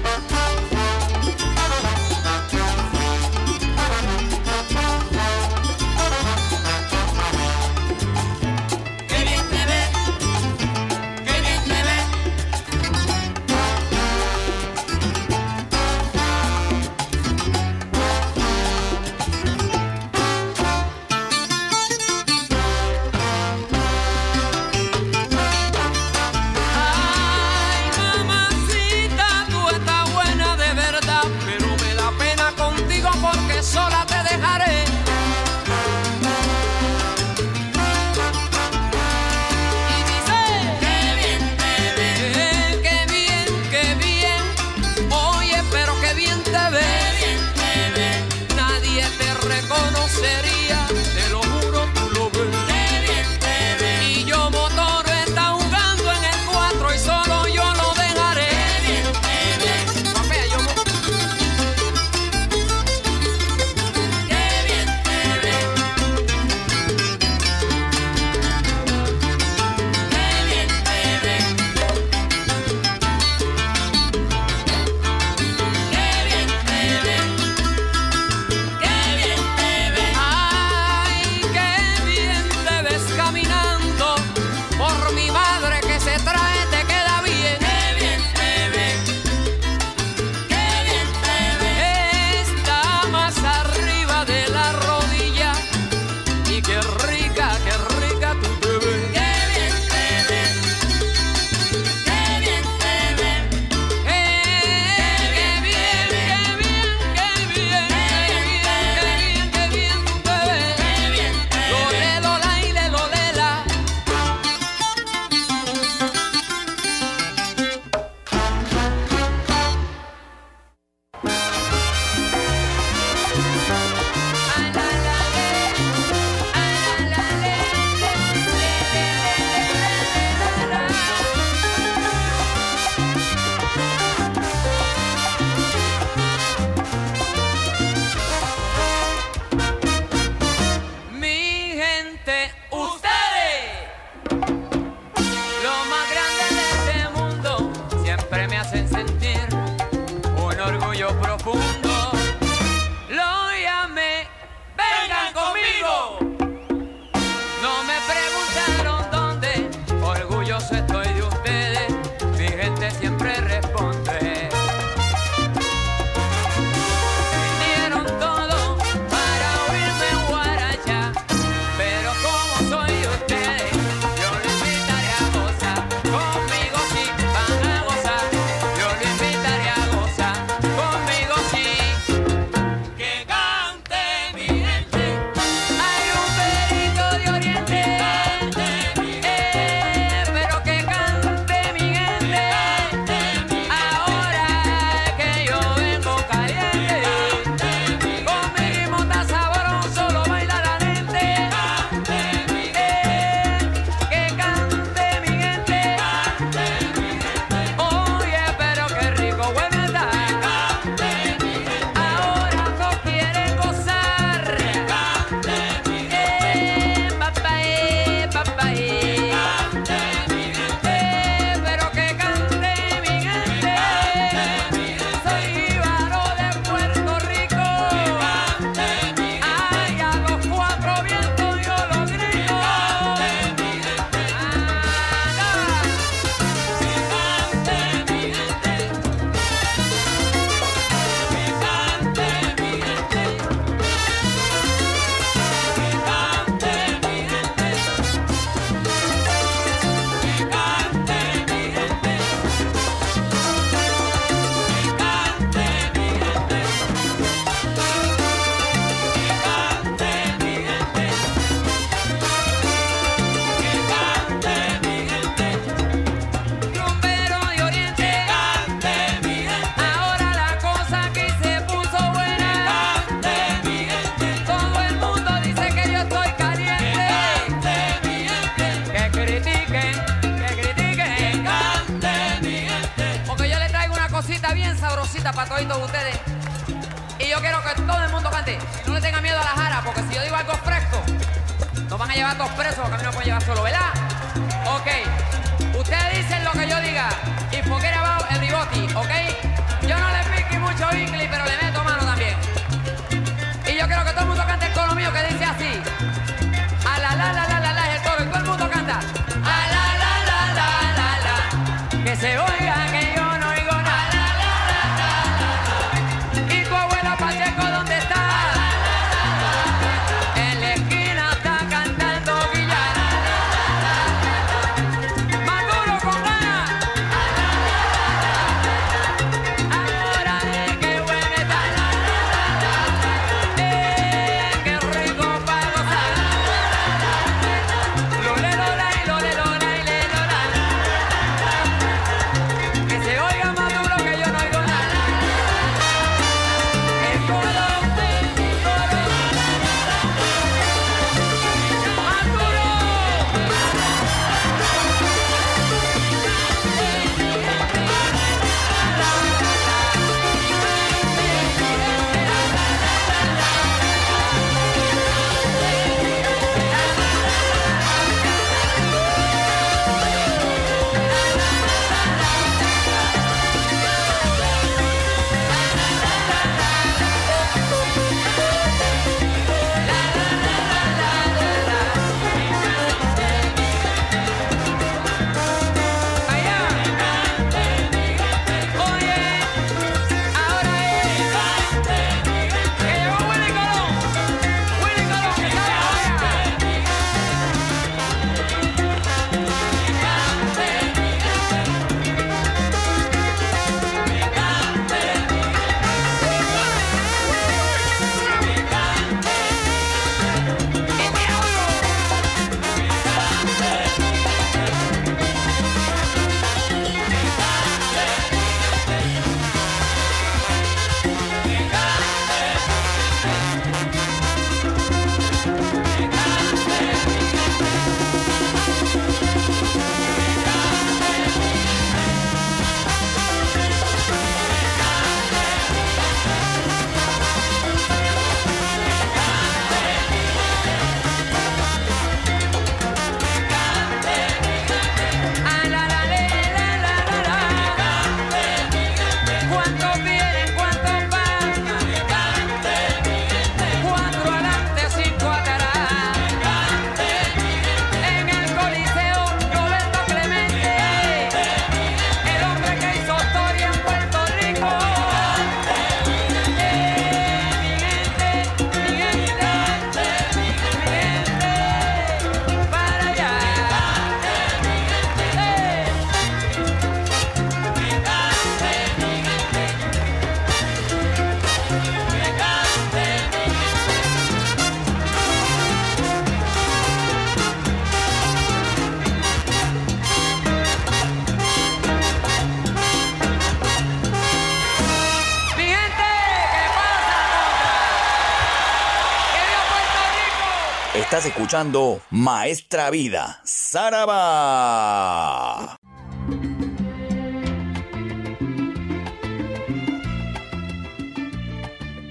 Escuchando Maestra Vida, Saraba.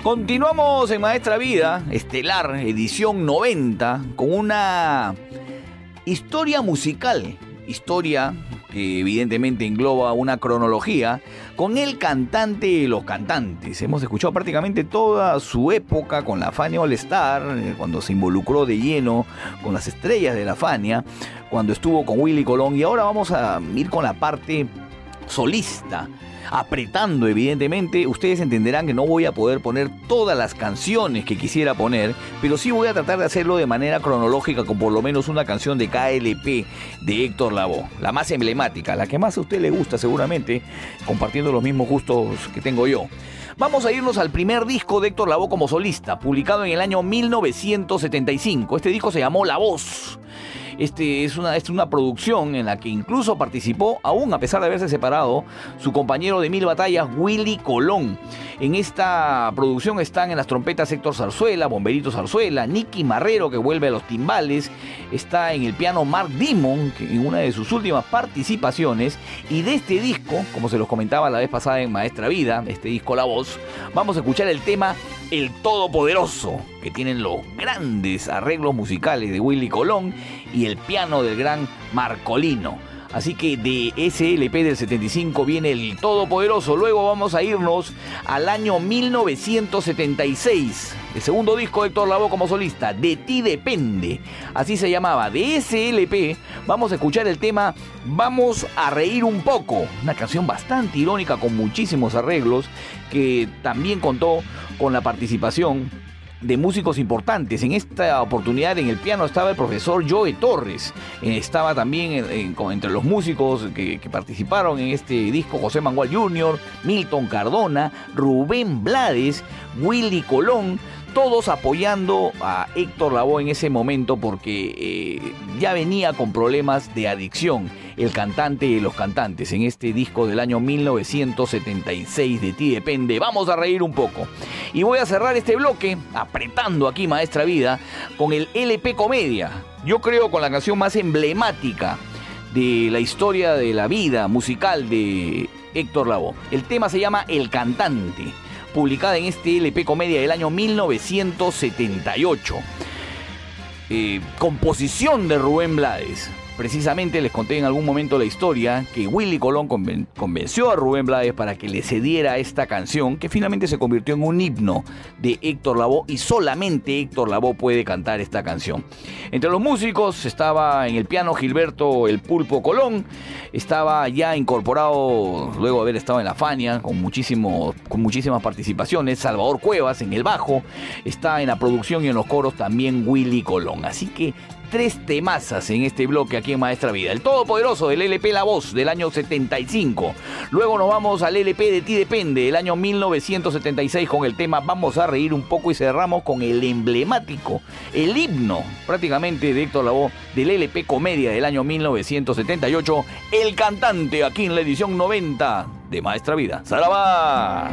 Continuamos en Maestra Vida, Estelar, edición 90, con una historia musical. Historia que evidentemente engloba una cronología con el cantante de los cantantes. Hemos escuchado prácticamente toda su época con la Fania All Star, eh, cuando se involucró de lleno con las estrellas de la Fania, cuando estuvo con Willy Colón y ahora vamos a ir con la parte solista apretando evidentemente, ustedes entenderán que no voy a poder poner todas las canciones que quisiera poner, pero sí voy a tratar de hacerlo de manera cronológica con por lo menos una canción de KLP de Héctor Lavoe, la más emblemática, la que más a usted le gusta seguramente, compartiendo los mismos gustos que tengo yo. Vamos a irnos al primer disco de Héctor Lavoe como solista, publicado en el año 1975. Este disco se llamó La Voz. Este es una, es una producción en la que incluso participó, aún a pesar de haberse separado, su compañero de mil batallas, Willy Colón. En esta producción están en las trompetas Héctor Zarzuela, Bomberito Zarzuela, Nicky Marrero, que vuelve a los timbales, está en el piano Mark Dimon, en una de sus últimas participaciones, y de este disco, como se los comentaba la vez pasada en Maestra Vida, este disco La Voz, vamos a escuchar el tema El Todopoderoso, que tienen los grandes arreglos musicales de Willy Colón y el piano del gran Marcolino. Así que de ese LP del 75 viene el Todopoderoso. Luego vamos a irnos al año 1976. El segundo disco de Héctor Lavoe como solista, De ti depende. Así se llamaba. De ese LP vamos a escuchar el tema Vamos a reír un poco. Una canción bastante irónica con muchísimos arreglos que también contó con la participación de músicos importantes. En esta oportunidad en el piano estaba el profesor Joe Torres. Eh, estaba también con- entre los músicos que, que participaron en este disco José Manuel Jr., Milton Cardona, Rubén Blades, Willy Colón. Todos apoyando a Héctor Lavoe en ese momento porque eh, ya venía con problemas de adicción el cantante de los cantantes en este disco del año 1976 de ti depende. Vamos a reír un poco. Y voy a cerrar este bloque apretando aquí Maestra Vida con el LP Comedia. Yo creo con la canción más emblemática de la historia de la vida musical de Héctor Lavoe. El tema se llama El Cantante, publicada en este LP Comedia del año 1978. Eh, composición de Rubén Blades. Precisamente les conté en algún momento la historia que Willy Colón conven- convenció a Rubén Blades para que le cediera esta canción, que finalmente se convirtió en un himno de Héctor Lavoe y solamente Héctor Lavoe puede cantar esta canción. Entre los músicos estaba en el piano Gilberto El Pulpo Colón, estaba ya incorporado luego de haber estado en la Fania con, muchísimo, con muchísimas participaciones, Salvador Cuevas en el bajo, está en la producción y en los coros también Willy Colón. Así que tres temazas en este bloque aquí en Maestra Vida. El Todopoderoso del LP La Voz del año 75. Luego nos vamos al LP de Ti Depende del año 1976 con el tema Vamos a reír un poco y cerramos con el emblemático, el himno prácticamente de Héctor Lavoe del LP Comedia del año 1978. El cantante aquí en la edición 90 de Maestra Vida. ¡Sarabá!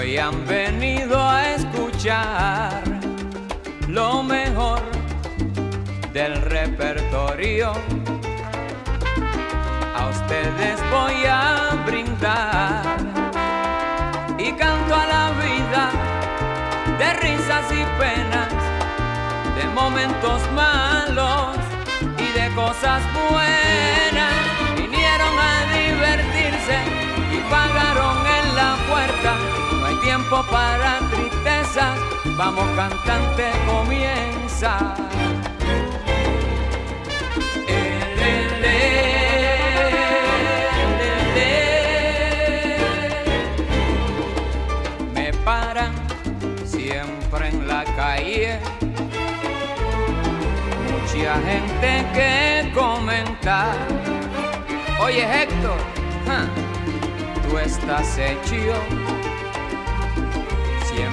Hoy han venido a escuchar lo mejor del repertorio. A ustedes voy a brindar y canto a la vida de risas y penas, de momentos malos y de cosas buenas. Vinieron a divertirse y pagaron en la puerta. Tiempo para tristezas, vamos cantante, comienza. Me paran siempre en la calle. Mucha gente que comenta. Oye Héctor, tú estás hecho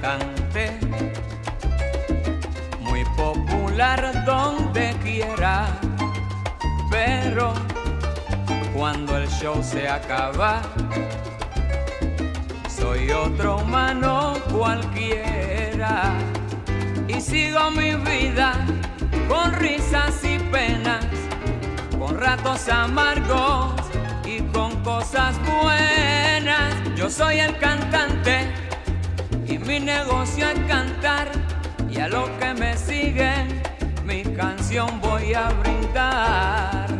El cantante, muy popular donde quiera, pero cuando el show se acaba, soy otro humano cualquiera y sigo mi vida con risas y penas, con ratos amargos y con cosas buenas. Yo soy el cantante mi negocio es cantar y a los que me siguen mi canción voy a brindar.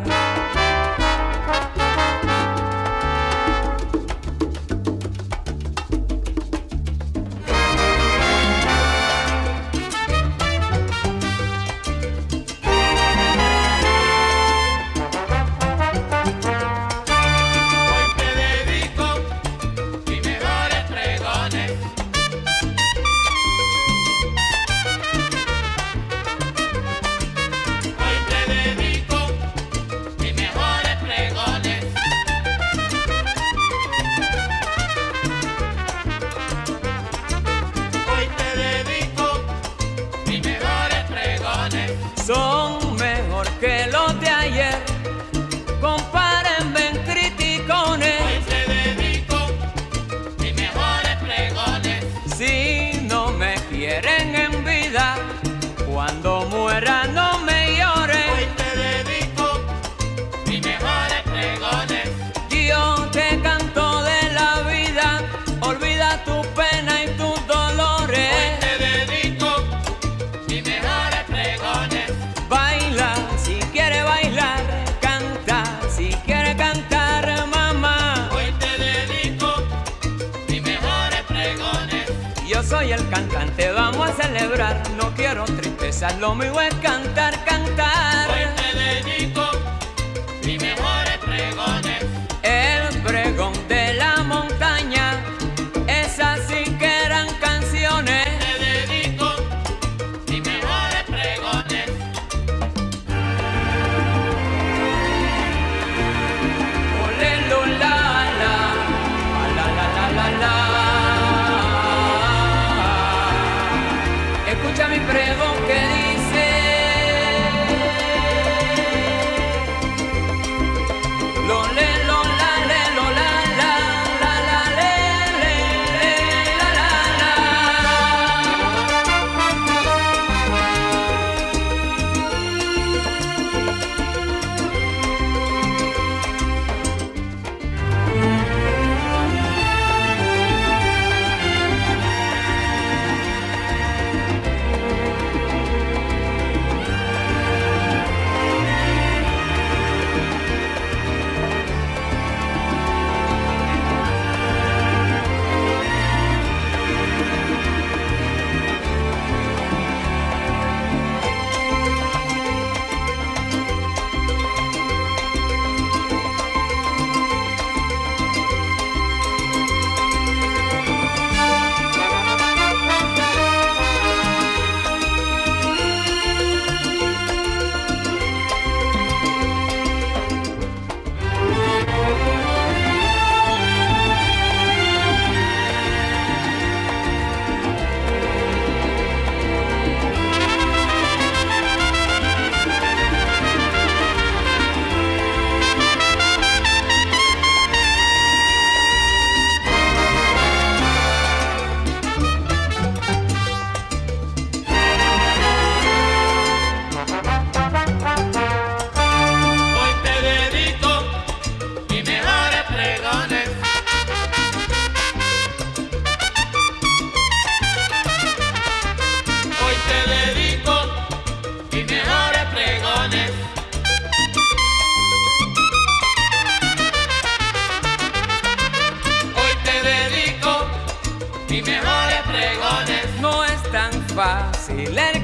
y mejores pregones. No es tan fácil el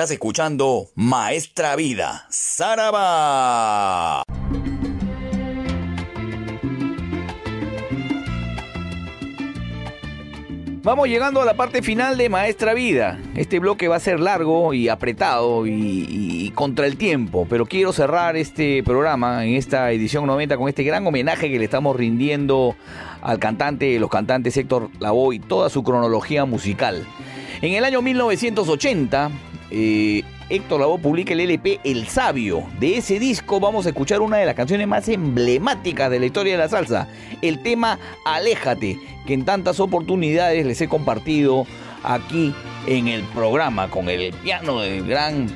Estás escuchando Maestra Vida, Saraba. Vamos llegando a la parte final de Maestra Vida. Este bloque va a ser largo y apretado y, contra el tiempo, pero quiero cerrar este programa en esta edición 90 con este gran homenaje que le estamos rindiendo al cantante, los cantantes Héctor Lavoe y toda su cronología musical. En el año 1980, eh, Héctor Lavoe publica el LP El Sabio. De ese disco vamos a escuchar una de las canciones más emblemáticas de la historia de la salsa, el tema Aléjate, que en tantas oportunidades les he compartido aquí en el programa con el piano del gran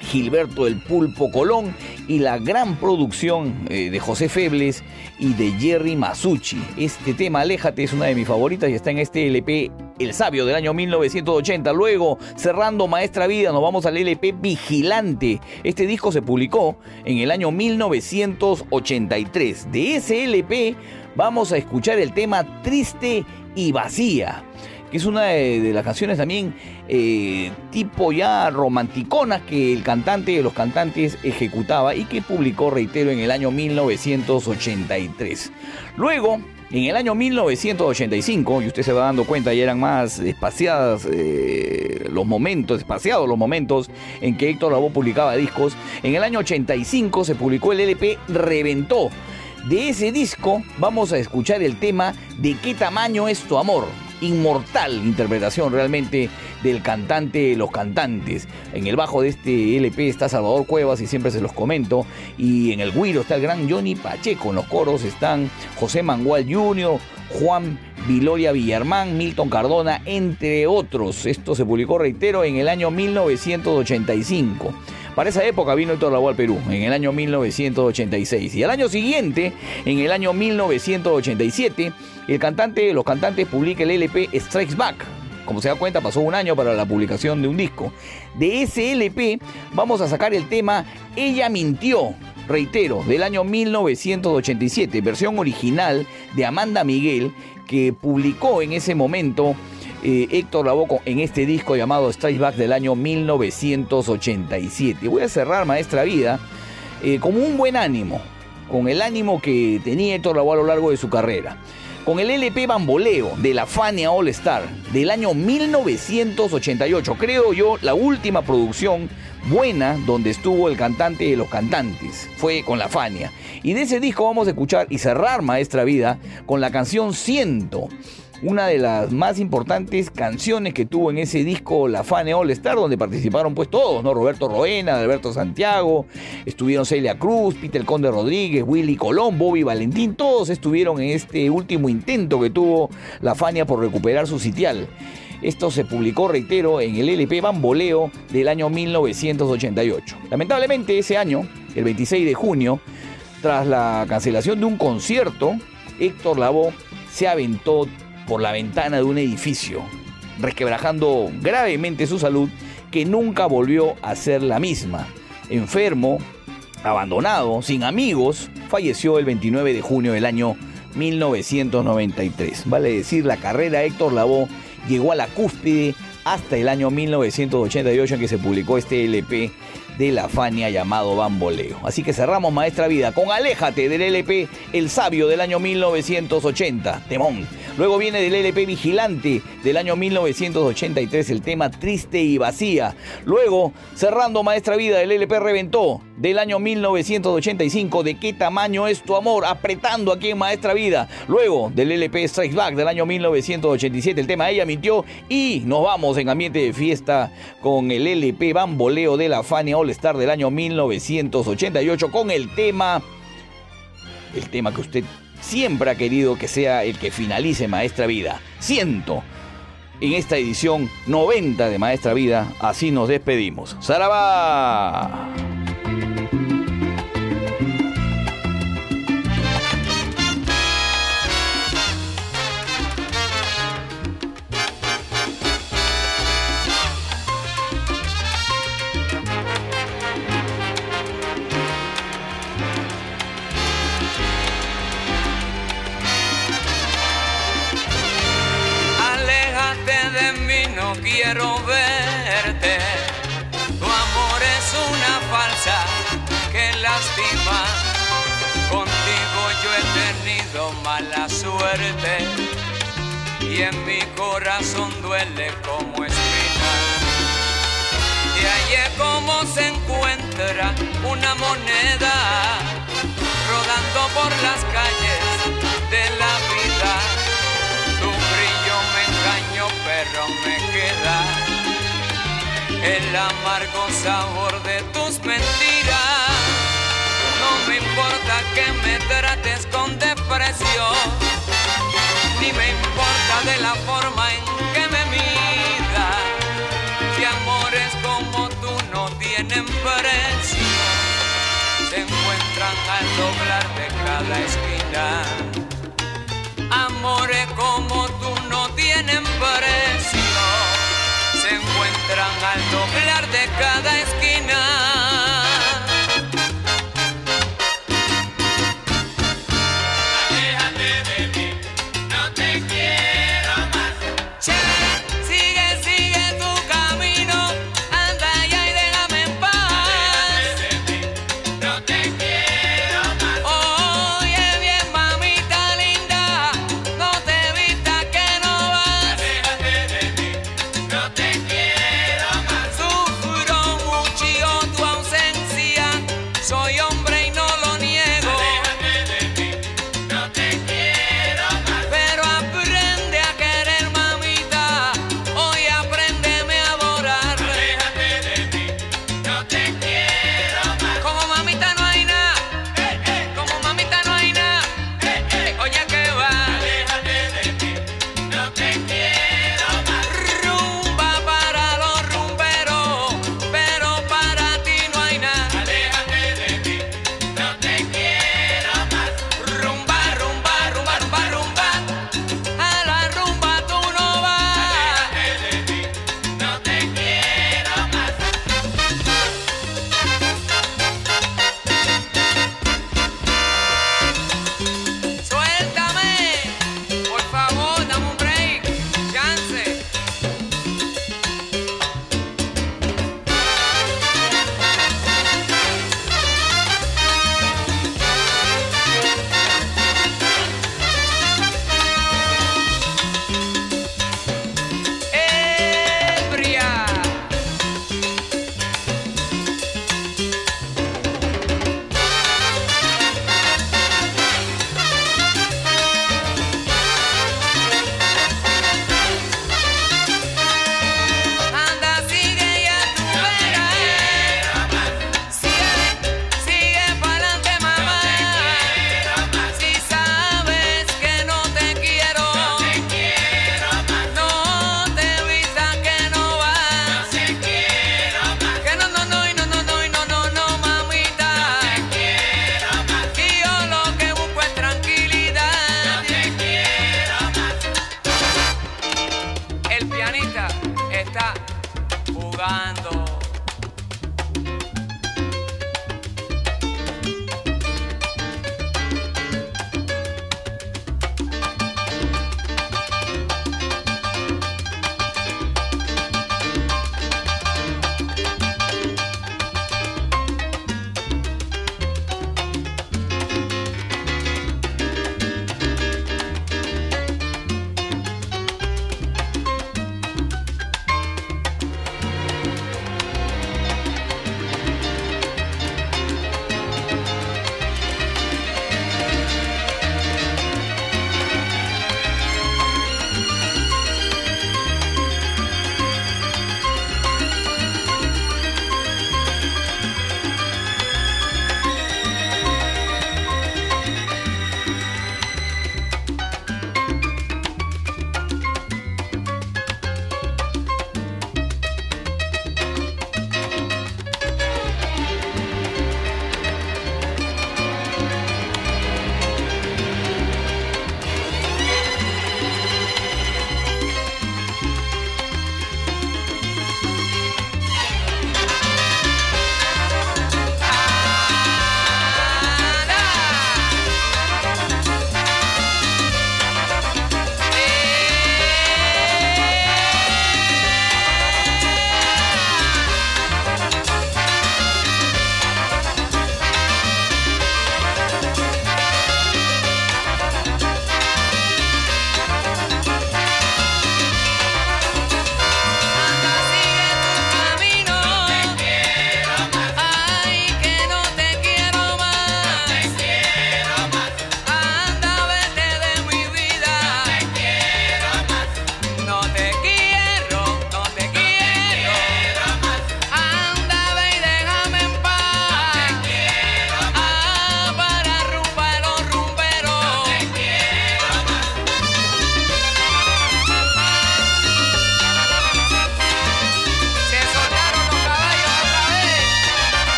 Gilberto el Pulpo Colón y la gran producción eh, de José Febles y de Jerry Masucci. Este tema, Aléjate, es una de mis favoritas y está en este LP El Sabio del año 1980. Luego, cerrando Maestra Vida, nos vamos al LP Vigilante. Este disco se publicó en el año 1983. De ese LP vamos a escuchar el tema Triste y Vacía que es una de, las canciones también eh, tipo ya romanticonas que el cantante de los cantantes ejecutaba y que publicó, reitero, en el año 1983. Luego, en el año 1985, y usted se va dando cuenta, ya eran más espaciadas eh, los momentos, espaciados los momentos en que Héctor Lavoe publicaba discos. En el año 85 se publicó el LP Reventó. De ese disco vamos a escuchar el tema ¿De qué tamaño es tu amor? Inmortal interpretación realmente del cantante Los Cantantes. En el bajo de este LP está Salvador Cuevas y siempre se los comento. Y en el guiro está el gran Johnny Pacheco. En los coros están José Mangual Jr., Juan Viloria Villarmán, Milton Cardona, entre otros. Esto se publicó, reitero, en el año 1985. Para esa época vino Héctor Lavoe al Perú, en el año 1986. Y al año siguiente, en el año 1987, el cantante, los cantantes publica el LP Strikes Back. Como se da cuenta, pasó un año para la publicación de un disco. De ese LP vamos a sacar el tema Ella mintió, reitero, del año 1987, versión original de Amanda Miguel, que publicó en ese momento eh, Héctor Lavoe en este disco llamado Strike Back del año 1987. Voy a cerrar Maestra Vida eh, con un buen ánimo, con el ánimo que tenía Héctor Lavoe a lo largo de su carrera. Con el LP Bamboleo de la Fania All Star del año 1988, creo yo la última producción buena donde estuvo el cantante de los cantantes, fue con la Fania. Y de ese disco vamos a escuchar y cerrar Maestra Vida con la canción Ciento una de las más importantes canciones que tuvo en ese disco La Fane All Star, donde participaron pues todos, ¿no? Roberto Roena, Alberto Santiago, estuvieron Celia Cruz, Peter Conde Rodríguez, Willy Colón, Bobby Valentín, todos estuvieron en este último intento que tuvo la Fania por recuperar su sitial. Esto se publicó, reitero, en el LP Bamboleo del año 1988. Lamentablemente ese año, el 26 de junio, tras la cancelación de un concierto, Héctor Lavoe se aventó por la ventana de un edificio, resquebrajando gravemente su salud que nunca volvió a ser la misma. Enfermo, abandonado, sin amigos, falleció el 29 de junio del año 1993. Vale decir, la carrera Héctor Lavoe llegó a la cúspide hasta el año 1988 en que se publicó este LP de la Fania llamado Bamboleo. Así que cerramos Maestra Vida con Aléjate del LP El Sabio del año 1980, Temón. Luego viene del LP Vigilante del año 1983 el tema Triste y Vacía. Luego, cerrando Maestra Vida del LP Reventó del año 1985, ¿De qué tamaño es tu amor? Apretando aquí en Maestra Vida. Luego del LP Strikes Back del año 1987 el tema Ella mintió y nos vamos en ambiente de fiesta con el LP Bamboleo de la Fania All Star del año 1988 con el tema el tema que usted siempre ha querido que sea el que finalice Maestra Vida. Siento en esta edición 90 de Maestra Vida, así nos despedimos. quiero verte. Tu amor es una falsa que lastima. Contigo yo he tenido mala suerte y en mi corazón duele como espina. Y allí como se encuentra una moneda rodando por las calles de la vida pero me queda el amargo sabor de tus mentiras. No me importa que me trates con depresión, ni me importa de la forma en que me miras. Si amores como tú no tienen precio, se encuentran al doblar de cada esquina. Amores como tú no tienen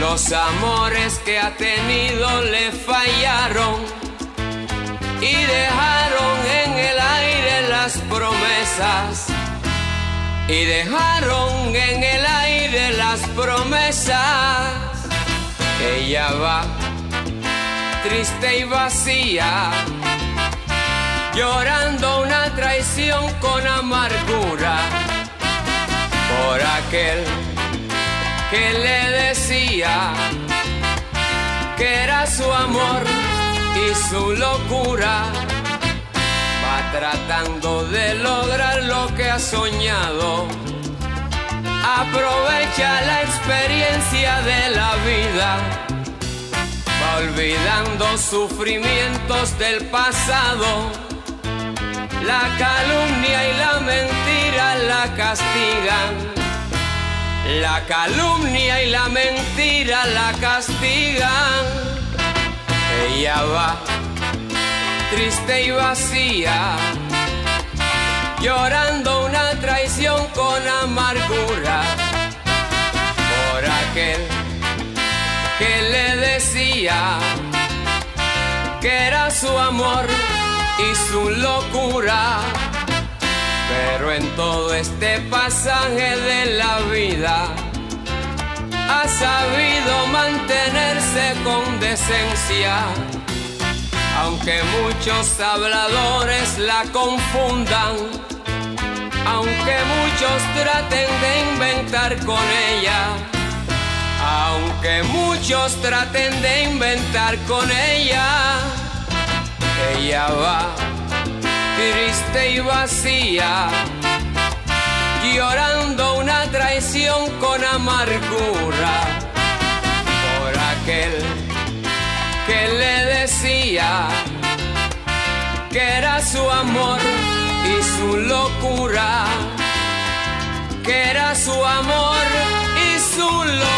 Los amores que ha tenido le fallaron y dejaron en el aire las promesas. Y dejaron en el aire las promesas. Ella va triste y vacía, llorando una traición con amargura por aquel que le decía que era su amor y su locura. Va tratando de lograr lo que ha soñado. Aprovecha la experiencia de la vida va olvidando sufrimientos del pasado. La calumnia y la mentira la castigan. La calumnia y la mentira la castigan. Ella va triste y vacía, llorando una traición con amargura por aquel que le decía que era su amor y su locura. Pero en todo este pasaje de la vida ha sabido mantenerse con decencia. Aunque muchos habladores la confundan, aunque muchos traten de inventar con ella, aunque muchos traten de inventar con ella, ella va triste y vacía, llorando una traición con amargura por aquel que le decía que era su amor y su locura, que era su amor y su locura.